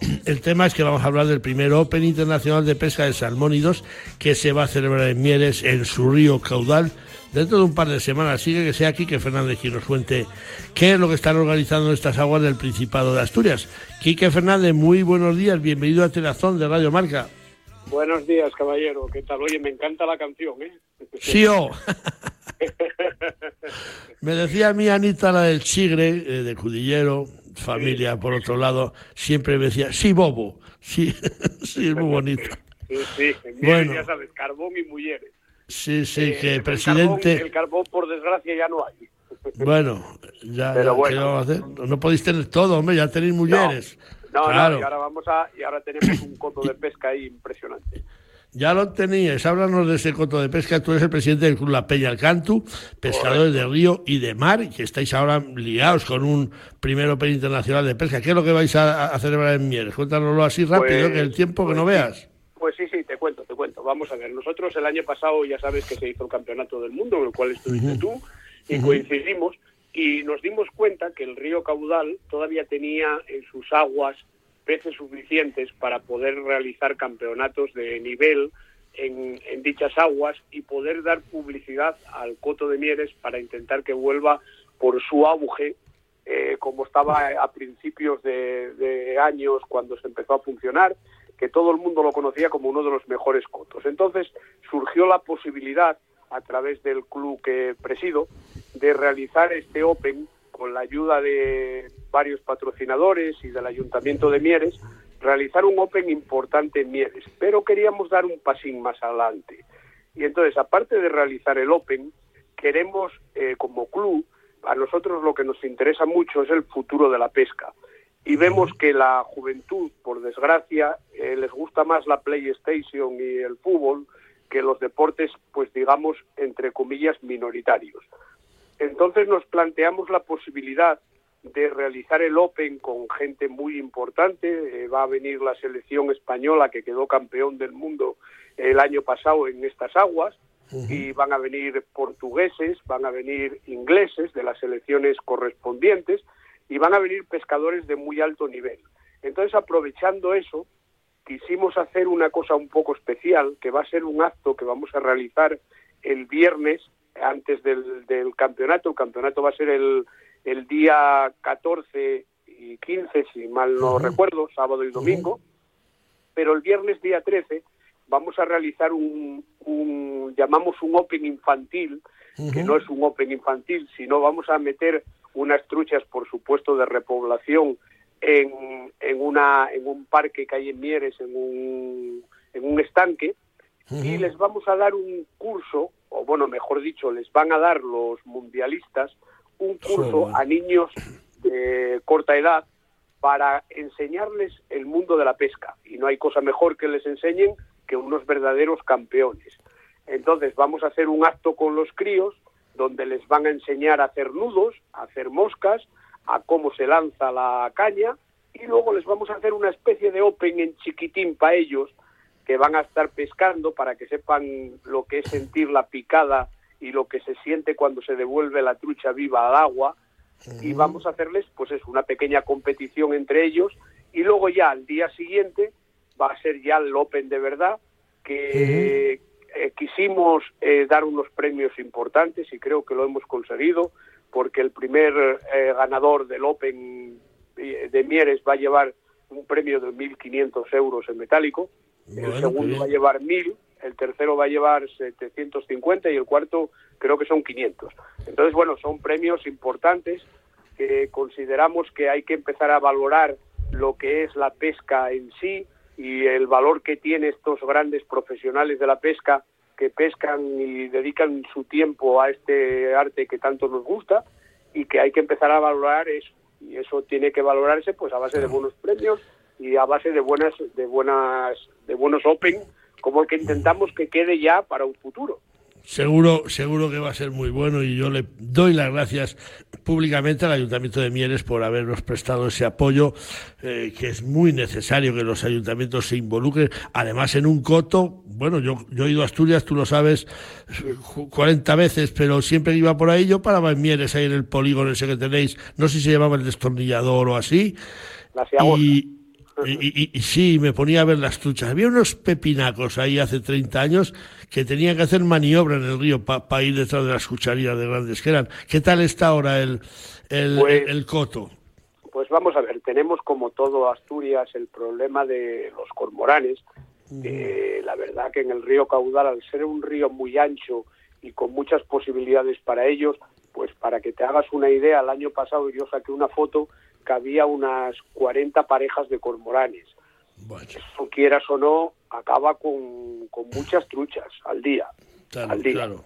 El tema es que vamos a hablar del primer Open Internacional de Pesca de Salmónidos que se va a celebrar en Mieres, en su río caudal, dentro de un par de semanas. Sigue que sea Quique Fernández quien nos cuente qué es lo que están organizando estas aguas del Principado de Asturias. Quique Fernández, muy buenos días, bienvenido a Telazón de Radio Marca.
Buenos días, caballero. ¿Qué tal? Oye, me encanta la canción, ¿eh?
Sí, oh. me decía a mí Anita, la del Chigre, eh, de Cudillero, familia, por otro lado, siempre me decía, sí, bobo, sí, sí, es muy bonito.
Sí, sí, bueno. ya sabes, carbón y mujeres.
Sí, sí, que el presidente...
el carbón, por desgracia, ya no hay.
Bueno, ya, ¿qué vamos a hacer? No podéis tener todo, hombre, ya tenéis mujeres.
No, no, y ahora vamos a, y ahora tenemos un coto de pesca ahí impresionante.
Ya lo teníais, háblanos de ese coto de pesca. Tú eres el presidente del Club La Peña Alcantu, pescadores de río y de mar, y que estáis ahora liados con un primer Open Internacional de Pesca. ¿Qué es lo que vais a, celebrar en Mieres? Cuéntanoslo así rápido, pues, que el tiempo que no
pues
veas.
Pues sí, sí, te cuento, te cuento. Vamos a ver, nosotros el año pasado ya sabes que se hizo el Campeonato del Mundo, en el cual estuviste tú, y coincidimos, y nos dimos cuenta que el río Caudal todavía tenía en sus aguas peces suficientes para poder realizar campeonatos de nivel en, dichas aguas y poder dar publicidad al Coto de Mieres para intentar que vuelva por su auge eh, como estaba a principios de, años cuando se empezó a funcionar, que todo el mundo lo conocía como uno de los mejores cotos. Entonces surgió la posibilidad, a través del club que presido, de realizar este Open con la ayuda de varios patrocinadores y del Ayuntamiento de Mieres, realizar un Open importante en Mieres, pero queríamos dar un pasín más adelante. Y entonces, aparte de realizar el Open, queremos, eh, como club, a nosotros lo que nos interesa mucho es el futuro de la pesca. Y vemos que la juventud, por desgracia, eh, les gusta más la PlayStation y el fútbol que los deportes, pues digamos, entre comillas, minoritarios. Entonces nos planteamos la posibilidad de realizar el Open con gente muy importante. Eh, va a venir la selección española que quedó campeón del mundo el año pasado en estas aguas y van a venir portugueses, van a venir ingleses de las selecciones correspondientes y van a venir pescadores de muy alto nivel. Entonces, aprovechando eso, quisimos hacer una cosa un poco especial, que va a ser un acto que vamos a realizar el viernes antes del, del campeonato. El campeonato va a ser el, el día 14 y 15, si mal no recuerdo, sábado y domingo. Pero el viernes día 13 vamos a realizar un, un llamamos un Open infantil, que no es un Open infantil, sino vamos a meter unas truchas, por supuesto, de repoblación en, en, una, en un parque que hay en Mieres, en un, en un estanque, y les vamos a dar un curso o bueno, mejor dicho, les van a dar los mundialistas un curso a niños de corta edad para enseñarles el mundo de la pesca. Y no hay cosa mejor que les enseñen que unos verdaderos campeones. Entonces vamos a hacer un acto con los críos donde les van a enseñar a hacer nudos, a hacer moscas, a cómo se lanza la caña y luego les vamos a hacer una especie de open en chiquitín para ellos que van a estar pescando para que sepan lo que es sentir la picada y lo que se siente cuando se devuelve la trucha viva al agua. Y vamos a hacerles pues es una pequeña competición entre ellos. Y luego ya al día siguiente va a ser ya el Open de verdad que eh, quisimos eh, dar unos premios importantes y creo que lo hemos conseguido porque el primer eh, ganador del Open de Mieres va a llevar un premio de 1.500 euros en metálico el segundo va a llevar 1.000, el tercero va a llevar 750 y el cuarto creo que son 500. Entonces, bueno, son premios importantes que consideramos que hay que empezar a valorar lo que es la pesca en sí y el valor que tiene estos grandes profesionales de la pesca que pescan y dedican su tiempo a este arte que tanto nos gusta y que hay que empezar a valorar eso. Y eso tiene que valorarse pues a base de buenos premios y a base de buenas de buenas de buenos Open como el que intentamos que quede ya para un futuro.
Seguro, seguro que va a ser muy bueno y yo le doy las gracias públicamente al Ayuntamiento de Mieres por habernos prestado ese apoyo, eh, que es muy necesario que los ayuntamientos se involucren. Además, en un coto, bueno, yo, yo he ido a Asturias, tú lo sabes, 40 veces, pero siempre iba por ahí, yo paraba en Mieres, ahí en el polígono ese que tenéis, no sé si se llamaba el destornillador o así. y, y, y, sí, me ponía a ver las truchas. Había unos pepinacos ahí hace 30 años que tenían que hacer maniobra en el río para ir detrás de las cucharillas de grandes que eran. ¿Qué tal está ahora el, el,
Pues-
el coto?
Pues vamos a ver, tenemos como todo Asturias el problema de los cormoranes. Eh, la verdad que en el río Caudal, al ser un río muy ancho y con muchas posibilidades para ellos, pues para que te hagas una idea, el año pasado yo saqué una foto que había unas 40 parejas de cormoranes. Eso quieras o no, acaba con, con muchas truchas al día.
Claro,
al día.
claro.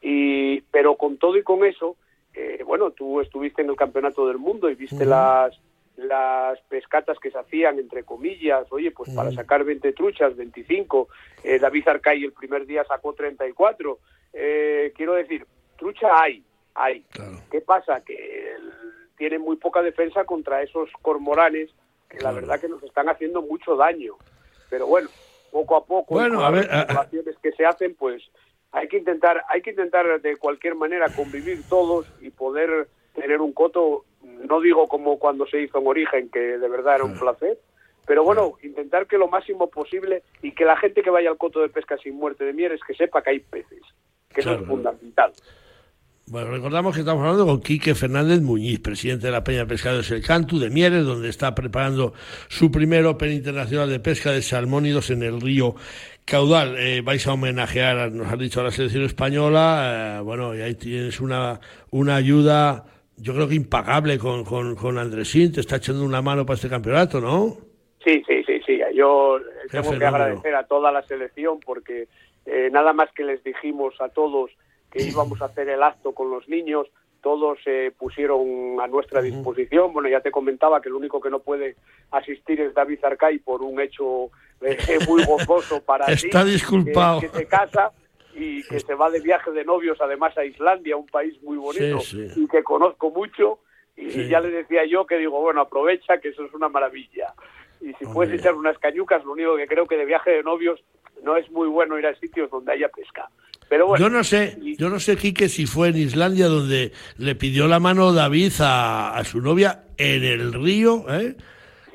Y, pero con todo y con eso, eh, bueno, tú estuviste en el Campeonato del Mundo y viste las, las pescatas que se hacían, entre comillas, oye, pues para sacar 20 truchas, 25, eh, David Arcay el primer día sacó 34. Eh, quiero decir, trucha hay, hay. ¿Qué pasa? Que el- tiene muy poca defensa contra esos cormoranes que la verdad que nos están haciendo mucho daño. Pero bueno, poco a poco,
Bueno,
con
a
las
ver, a- a-
que se hacen, pues hay que intentar, hay que intentar de cualquier manera convivir todos y poder tener un coto, no digo como cuando se hizo en origen, que de verdad era un placer, pero bueno, intentar que lo máximo posible y que la gente que vaya al coto de pesca sin muerte de mieres que sepa que hay peces, que eso es fundamental.
Bueno, recordamos que estamos hablando con Quique Fernández Muñiz, presidente de la Peña de Pescadores El Cantu de Mieres, donde está preparando su primer Open Internacional de Pesca de Salmónidos en el río Caudal. Eh, vais a homenajear, nos han dicho, a la selección española. eh, bueno, y ahí tienes una, una ayuda, yo creo que impagable con, con, con Andresín. Te está echando una mano para este campeonato, ¿no?
Sí, sí, sí, sí. Yo tengo que agradecer a toda la selección porque eh, nada más que les dijimos a todos que íbamos a hacer el acto con los niños, todos se pusieron a nuestra disposición. Bueno, ya te comentaba que el único que no puede asistir es David Arcay por un hecho eh, muy gozoso para ti.
Está disculpado.
Que, que se casa y que se va de viaje de novios además a Islandia, un país muy bonito
Sí, sí.
y que conozco mucho. Y
Sí.
ya le decía yo que digo, bueno, aprovecha que eso es una maravilla. Y si puedes echar unas cañucas, lo único que creo que de viaje de novios no es muy bueno ir a sitios donde haya pesca. Pero bueno,
yo no sé, yo no sé, Quique, si fue en Islandia donde le pidió la mano David a, a su novia en el río, ¿eh?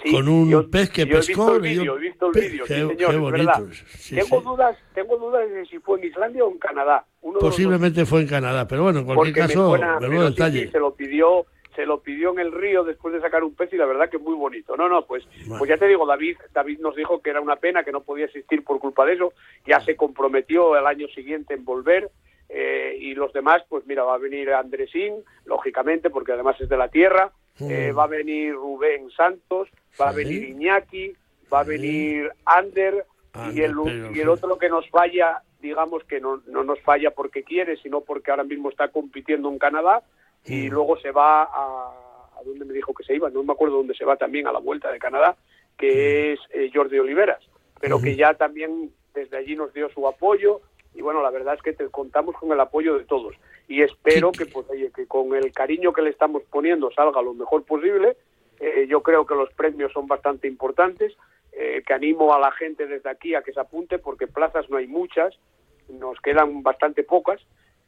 Sí,
con un
yo-
pez que
yo he visto
pescó.
el vídeo, he visto el vídeo, sí,
qué,
señor, es verdad.
Sí,
tengo
sí.
dudas, tengo dudas de si fue en Islandia o en Canadá. Uno.
Posiblemente fue en Canadá, pero bueno, en cualquier
Porque me
caso,
suena-
menudo detalle.
se lo pidió se lo pidió en el río después de sacar un pez y la verdad que muy bonito. No, no, pues, pues ya te digo, David, David nos dijo que era una pena, que no podía asistir por culpa de eso, ya se comprometió el año siguiente en volver eh, y los demás, pues mira, va a venir Andresín, lógicamente, porque además es de la tierra, eh, va a venir Rubén Santos, va a venir Iñaki, va a venir Ander y el, y el otro que nos falla, digamos que no, no nos falla porque quiere, sino porque ahora mismo está compitiendo en Canadá y luego se va a... ¿A dónde me dijo que se iba? No me acuerdo dónde se va también a la vuelta de Canadá, que es eh, Jordi Oliveras, pero que ya también desde allí nos dio su apoyo y bueno, la verdad es que te contamos con el apoyo de todos. Y espero que pues oye, que con el cariño que le estamos poniendo salga lo mejor posible. Eh, yo creo que los premios son bastante importantes, eh, que animo a la gente desde aquí a que se apunte porque plazas no hay muchas, nos quedan bastante pocas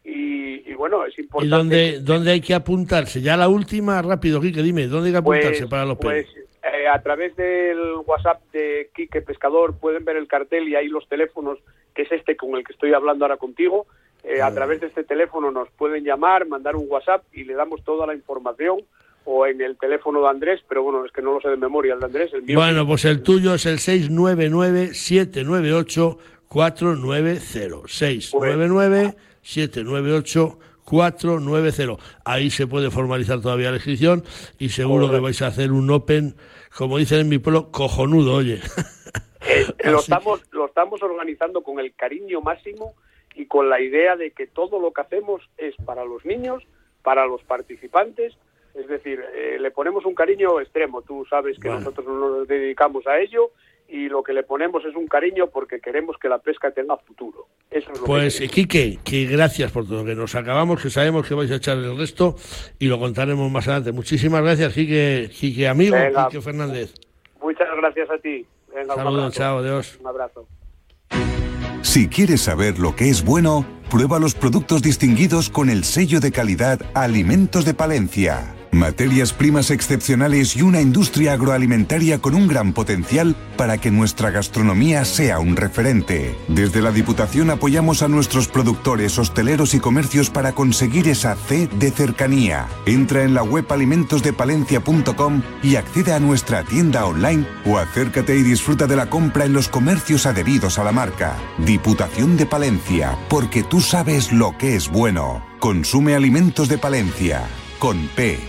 y, y bueno, es
¿Y
importante.
dónde, dónde hay que apuntarse? Ya la última, rápido, Quique, dime, ¿dónde hay que apuntarse
Pues,
para los
pues,
premios?
eh, a través del WhatsApp de Quique Pescador pueden ver el cartel y ahí los teléfonos, que es este con el que estoy hablando ahora contigo. Eh, A través de este teléfono nos pueden llamar, mandar un WhatsApp y le damos toda la información o en el teléfono de Andrés, pero bueno, es que no lo sé de memoria el de Andrés, el mío.
Bueno, pues el tuyo es el 699-798-490. 699-798-490. Ahí se puede formalizar todavía la inscripción y seguro que vais a hacer un Open, como dicen en mi pueblo, cojonudo, oye.
Eh, lo, estamos, lo estamos organizando con el cariño máximo y con la idea de que todo lo que hacemos es para los niños, para los participantes, es decir, eh, le ponemos un cariño extremo. Tú sabes que
Bueno.
nosotros no nos dedicamos a ello y lo que le ponemos es un cariño porque queremos que la pesca tenga futuro. Eso es lo
Pues,
que
Quique, que gracias por todo, que nos acabamos, que sabemos que vais a echar el resto y lo contaremos más adelante. Muchísimas gracias, Quique, Quique amigo,
Venga.
Quique Fernández.
Muchas gracias a ti. Venga, un
Saludos, chao, adiós.
Un abrazo.
Si quieres saber lo que es bueno, prueba los productos distinguidos con el sello de calidad Alimentos de Palencia. Materias primas excepcionales y una industria agroalimentaria con un gran potencial para que nuestra gastronomía sea un referente. Desde la Diputación apoyamos a nuestros productores, hosteleros y comercios para conseguir esa C de cercanía. Entra en la web alimentosdepalencia.com y accede a nuestra tienda online o acércate y disfruta de la compra en los comercios adheridos a la marca. Diputación de Palencia, porque tú sabes lo que es bueno. Consume alimentos de Palencia, con P.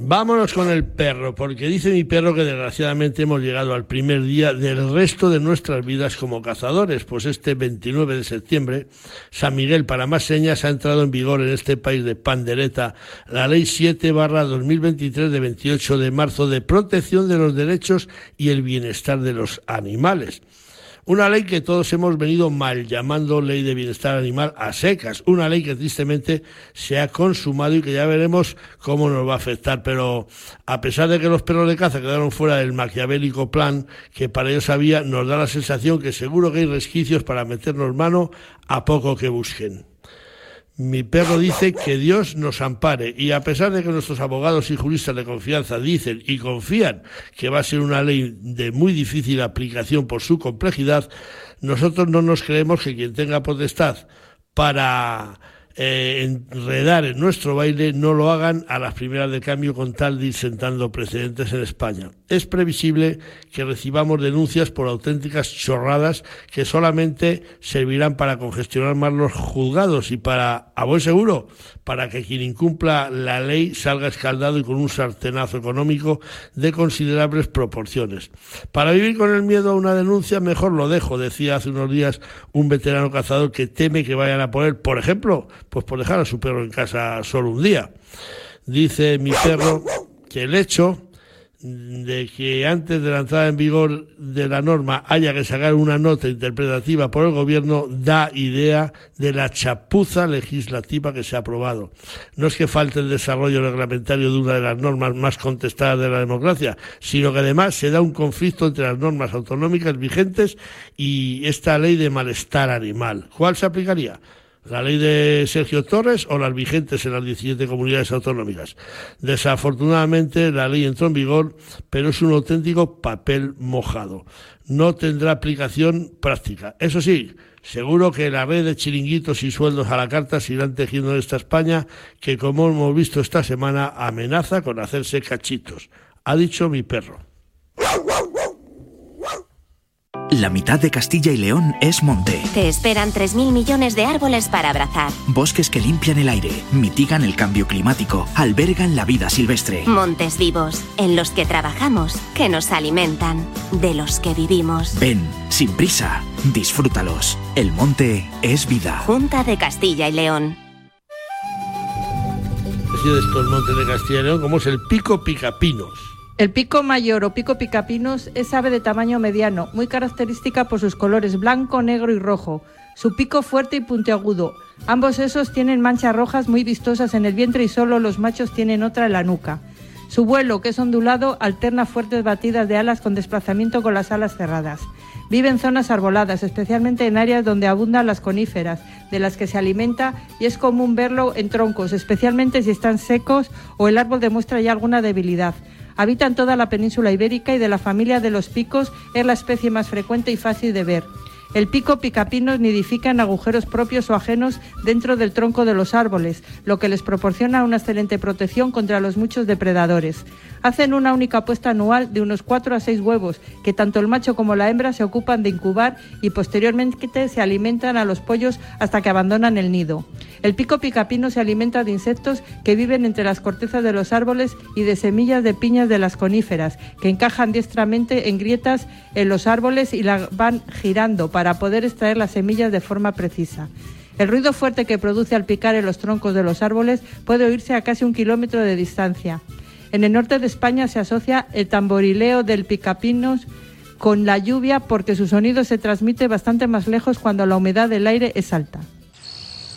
Vámonos con el perro, porque dice mi perro que desgraciadamente hemos llegado al primer día del resto de nuestras vidas como cazadores, pues este 29 de septiembre, San Miguel, para más señas, ha entrado en vigor en este país de pandereta la Ley 7 barra 2023 de 28 de marzo de protección de los derechos y el bienestar de los animales. Una ley que todos hemos venido mal llamando ley de bienestar animal a secas. Una ley que tristemente se ha consumado y que ya veremos cómo nos va a afectar. Pero a pesar de que los perros de caza quedaron fuera del maquiavélico plan que para ellos había, nos da la sensación que seguro que hay resquicios para meternos mano a poco que busquen. Mi perro dice que Dios nos ampare y a pesar de que nuestros abogados y juristas de confianza dicen y confían que va a ser una ley de muy difícil aplicación por su complejidad, nosotros no nos creemos que quien tenga potestad para eh, enredar en nuestro baile no lo hagan a las primeras de cambio con tal de ir sentando precedentes en España. Es previsible que recibamos denuncias por auténticas chorradas que solamente servirán para congestionar más los juzgados y para, a buen seguro, para que quien incumpla la ley salga escaldado y con un sartenazo económico de considerables proporciones. Para vivir con el miedo a una denuncia, mejor lo dejo, decía hace unos días un veterano cazador que teme que vayan a poner, por ejemplo, pues por dejar a su perro en casa solo un día. Dice mi perro que el hecho de que antes de la entrada en vigor de la norma haya que sacar una nota interpretativa por el gobierno da idea de la chapuza legislativa que se ha aprobado. No es que falte el desarrollo reglamentario de una de las normas más contestadas de la democracia, sino que además se da un conflicto entre las normas autonómicas vigentes y esta ley de malestar animal. ¿Cuál se aplicaría? ¿La ley de Sergio Torres o las vigentes en las 17 comunidades autonómicas? Desafortunadamente la ley entró en vigor, pero es un auténtico papel mojado. No tendrá aplicación práctica. Eso sí, seguro que la red de chiringuitos y sueldos a la carta se irán tejiendo en esta España que, como hemos visto esta semana, amenaza con hacerse cachitos. Ha dicho mi perro.
La mitad de Castilla y León es monte.
Te esperan 3.000 millones de árboles para abrazar.
Bosques que limpian el aire, mitigan el cambio climático, albergan la vida silvestre.
Montes vivos, en los que trabajamos, que nos alimentan, de los que vivimos.
Ven, sin prisa, disfrútalos. El monte es vida.
Junta de Castilla y León.
De estos montes de Castilla y León, como es el pico picapinos.
El pico mayor o pico picapinos es ave de tamaño mediano, muy característica por sus colores blanco, negro y rojo. Su pico fuerte y puntiagudo. Ambos esos tienen manchas rojas muy vistosas en el vientre y solo los machos tienen otra en la nuca. Su vuelo, que es ondulado, alterna fuertes batidas de alas con desplazamiento con las alas cerradas. Vive en zonas arboladas, especialmente en áreas donde abundan las coníferas, de las que se alimenta y es común verlo en troncos, especialmente si están secos o el árbol demuestra ya alguna debilidad. Habita en toda la península ibérica y de la familia de los picos es la especie más frecuente y fácil de ver. El pico picapinos nidifica en agujeros propios o ajenos dentro del tronco de los árboles, lo que les proporciona una excelente protección contra los muchos depredadores. Hacen una única puesta anual de unos 4 a 6 huevos, que tanto el macho como la hembra se ocupan de incubar y posteriormente se alimentan a los pollos hasta que abandonan el nido. El pico picapino se alimenta de insectos que viven entre las cortezas de los árboles y de semillas de piñas de las coníferas, que encajan diestramente en grietas en los árboles y la van girando para poder extraer las semillas de forma precisa. El ruido fuerte que produce al picar en los troncos de los árboles puede oírse a casi un kilómetro de distancia. En el norte de España se asocia el tamborileo del picapinos con la lluvia porque su sonido se transmite bastante más lejos cuando la humedad del aire es alta.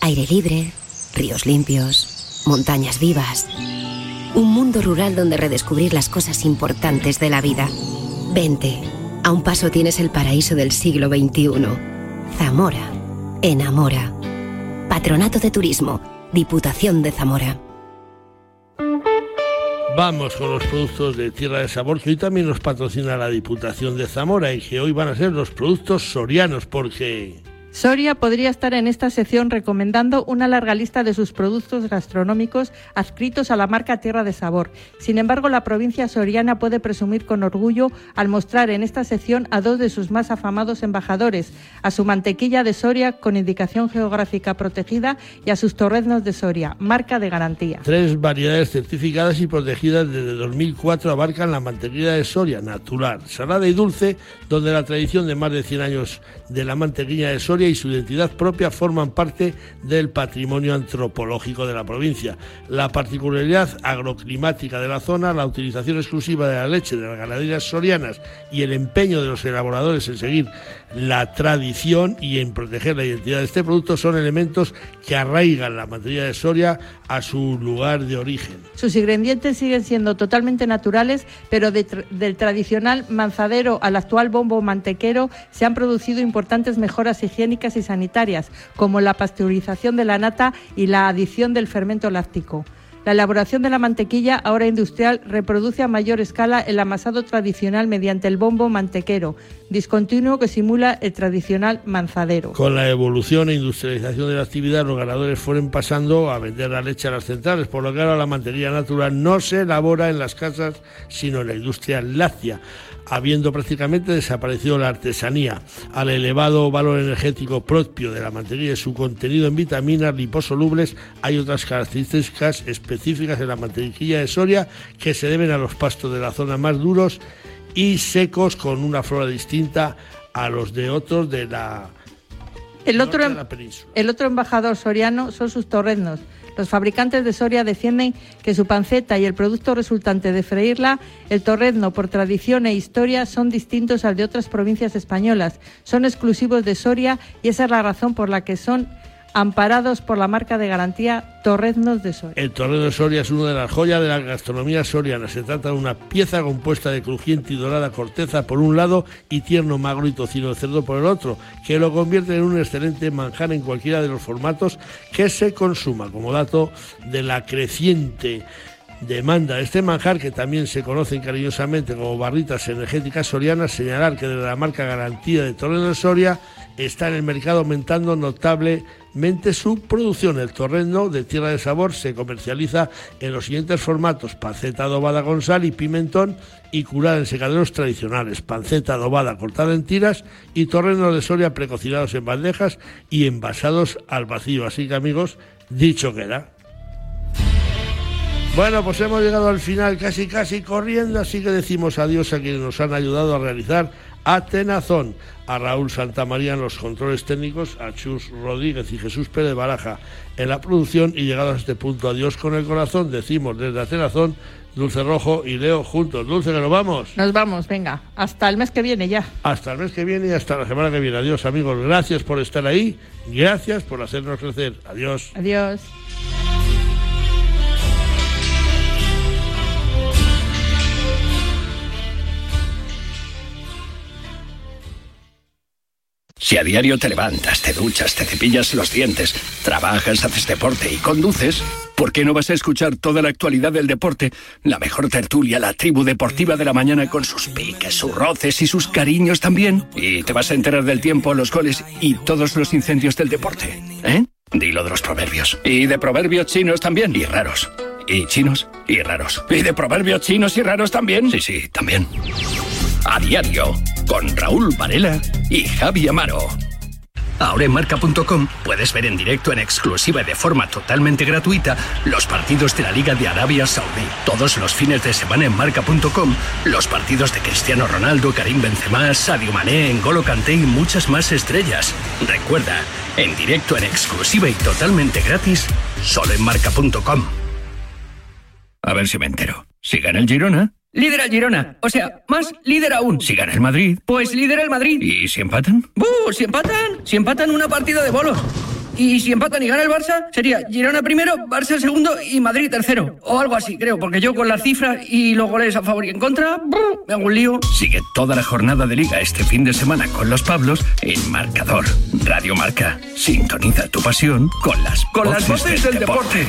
Aire libre, ríos limpios, montañas vivas. Un mundo rural donde redescubrir las cosas importantes de la vida. Vente, a un paso tienes el paraíso del siglo XXI. Zamora, enamora. Patronato de Turismo, Diputación de Zamora.
Vamos con los productos de Tierra de Sabor, que hoy también nos patrocina la Diputación de Zamora y que hoy van a ser los productos sorianos, porque...
Soria podría estar en esta sección recomendando una larga lista de sus productos gastronómicos adscritos a la marca Tierra de Sabor. Sin embargo, la provincia soriana puede presumir con orgullo al mostrar en esta sección a dos de sus más afamados embajadores, a su mantequilla de Soria con indicación geográfica protegida y a sus torreznos de Soria, marca de garantía.
Tres variedades certificadas y protegidas desde 2004 abarcan la mantequilla de Soria, natural, salada y dulce, donde la tradición de más de 100 años de la mantequilla de Soria y su identidad propia forman parte del patrimonio antropológico de la provincia. La particularidad agroclimática de la zona, la utilización exclusiva de la leche de las ganaderías sorianas y el empeño de los elaboradores en seguir la tradición y en proteger la identidad de este producto son elementos que arraigan la materia de Soria a su lugar de origen.
Sus ingredientes siguen siendo totalmente naturales, pero del tradicional manzadero al actual bombo mantequero se han producido importantes mejoras higiénicas y sanitarias, como la pasteurización de la nata y la adición del fermento láctico. La elaboración de la mantequilla, ahora industrial, reproduce a mayor escala el amasado tradicional mediante el bombo mantequero, discontinuo que simula el tradicional manzadero.
Con la evolución e industrialización de la actividad, los ganadores fueron pasando a vender la leche a las centrales, por lo que ahora la mantequilla natural no se elabora en las casas, sino en la industria láctea habiendo prácticamente desaparecido la artesanía, al elevado valor energético propio de la mantequilla y su contenido en vitaminas liposolubles, hay otras características específicas en la mantequilla de Soria que se deben a los pastos de la zona más duros y secos con una flora distinta a los de otros de la
el otro, em- el otro embajador soriano son sus torreznos, los fabricantes de Soria defienden que su panceta y el producto resultante de freírla, el torrezno, por tradición e historia, son distintos al de otras provincias españolas. Son exclusivos de Soria y esa es la razón por la que son amparados por la marca de garantía Torreznos de Soria.
El torrezno de Soria es una de las joyas de la gastronomía soriana. Se trata de una pieza compuesta de crujiente y dorada corteza por un lado y tierno magro y tocino de cerdo por el otro, que lo convierte en un excelente manjar en cualquiera de los formatos que se consuma, como dato de la creciente demanda este manjar, que también se conocen cariñosamente como barritas energéticas sorianas, señalar que desde la marca garantía de Torreno de Soria está en el mercado aumentando notablemente su producción. El torreno de tierra de sabor se comercializa en los siguientes formatos: panceta adobada con sal y pimentón y curada en secaderos tradicionales, panceta adobada cortada en tiras y torrenos de soria precocinados en bandejas y envasados al vacío. Así que amigos, dicho queda. Bueno, pues hemos llegado al final casi casi corriendo, así que decimos adiós a quienes nos han ayudado a realizar Atenazón, a Raúl Santamaría en los controles técnicos, a Chus Rodríguez y Jesús Pérez Baraja en la producción y llegados a este punto, adiós con el corazón, decimos desde Atenazón, Dulce Rojo y Leo juntos. Dulce, que nos vamos.
Nos vamos, venga, hasta el mes que viene ya.
Hasta el mes que viene y hasta la semana que viene. Adiós amigos, gracias por estar ahí, gracias por hacernos crecer. Adiós.
Adiós.
Si a diario te levantas, te duchas, te cepillas los dientes, trabajas, haces deporte y conduces, ¿por qué no vas a escuchar toda la actualidad del deporte? La mejor tertulia, la tribu deportiva de la mañana con sus piques, sus roces y sus cariños también. Y te vas a enterar del tiempo, los goles y todos los incendios del deporte. ¿Eh? Dilo de los proverbios. Y de proverbios chinos también. Y raros. Y chinos y raros. Y de proverbios chinos y raros también. Sí, sí, también a diario con Raúl Varela y Javi Amaro. Ahora en marca.com puedes ver en directo en exclusiva y de forma totalmente gratuita los partidos de la Liga de Arabia Saudí. Todos los fines de semana en marca.com los partidos de Cristiano Ronaldo, Karim Benzema, Sadio Mané, N'Golo Kanté y muchas más estrellas. Recuerda, en directo en exclusiva y totalmente gratis, solo en marca.com. A ver si me entero. Si gana el Girona.
Líder el Girona. O sea, más líder aún.
Si gana el Madrid.
Pues líder el Madrid.
¿Y si empatan?
¡Buh! Si empatan. Si empatan una partida de bolos. Y si empatan y gana el Barça, sería Girona primero, Barça segundo y Madrid tercero. O algo así, creo, porque yo con las cifras y los goles a favor y en contra, ¡buh! me hago un lío.
Sigue toda la jornada de liga este fin de semana con los Pablos en Marcador. Radio Marca. Sintoniza tu pasión con las
Con las voces del deporte.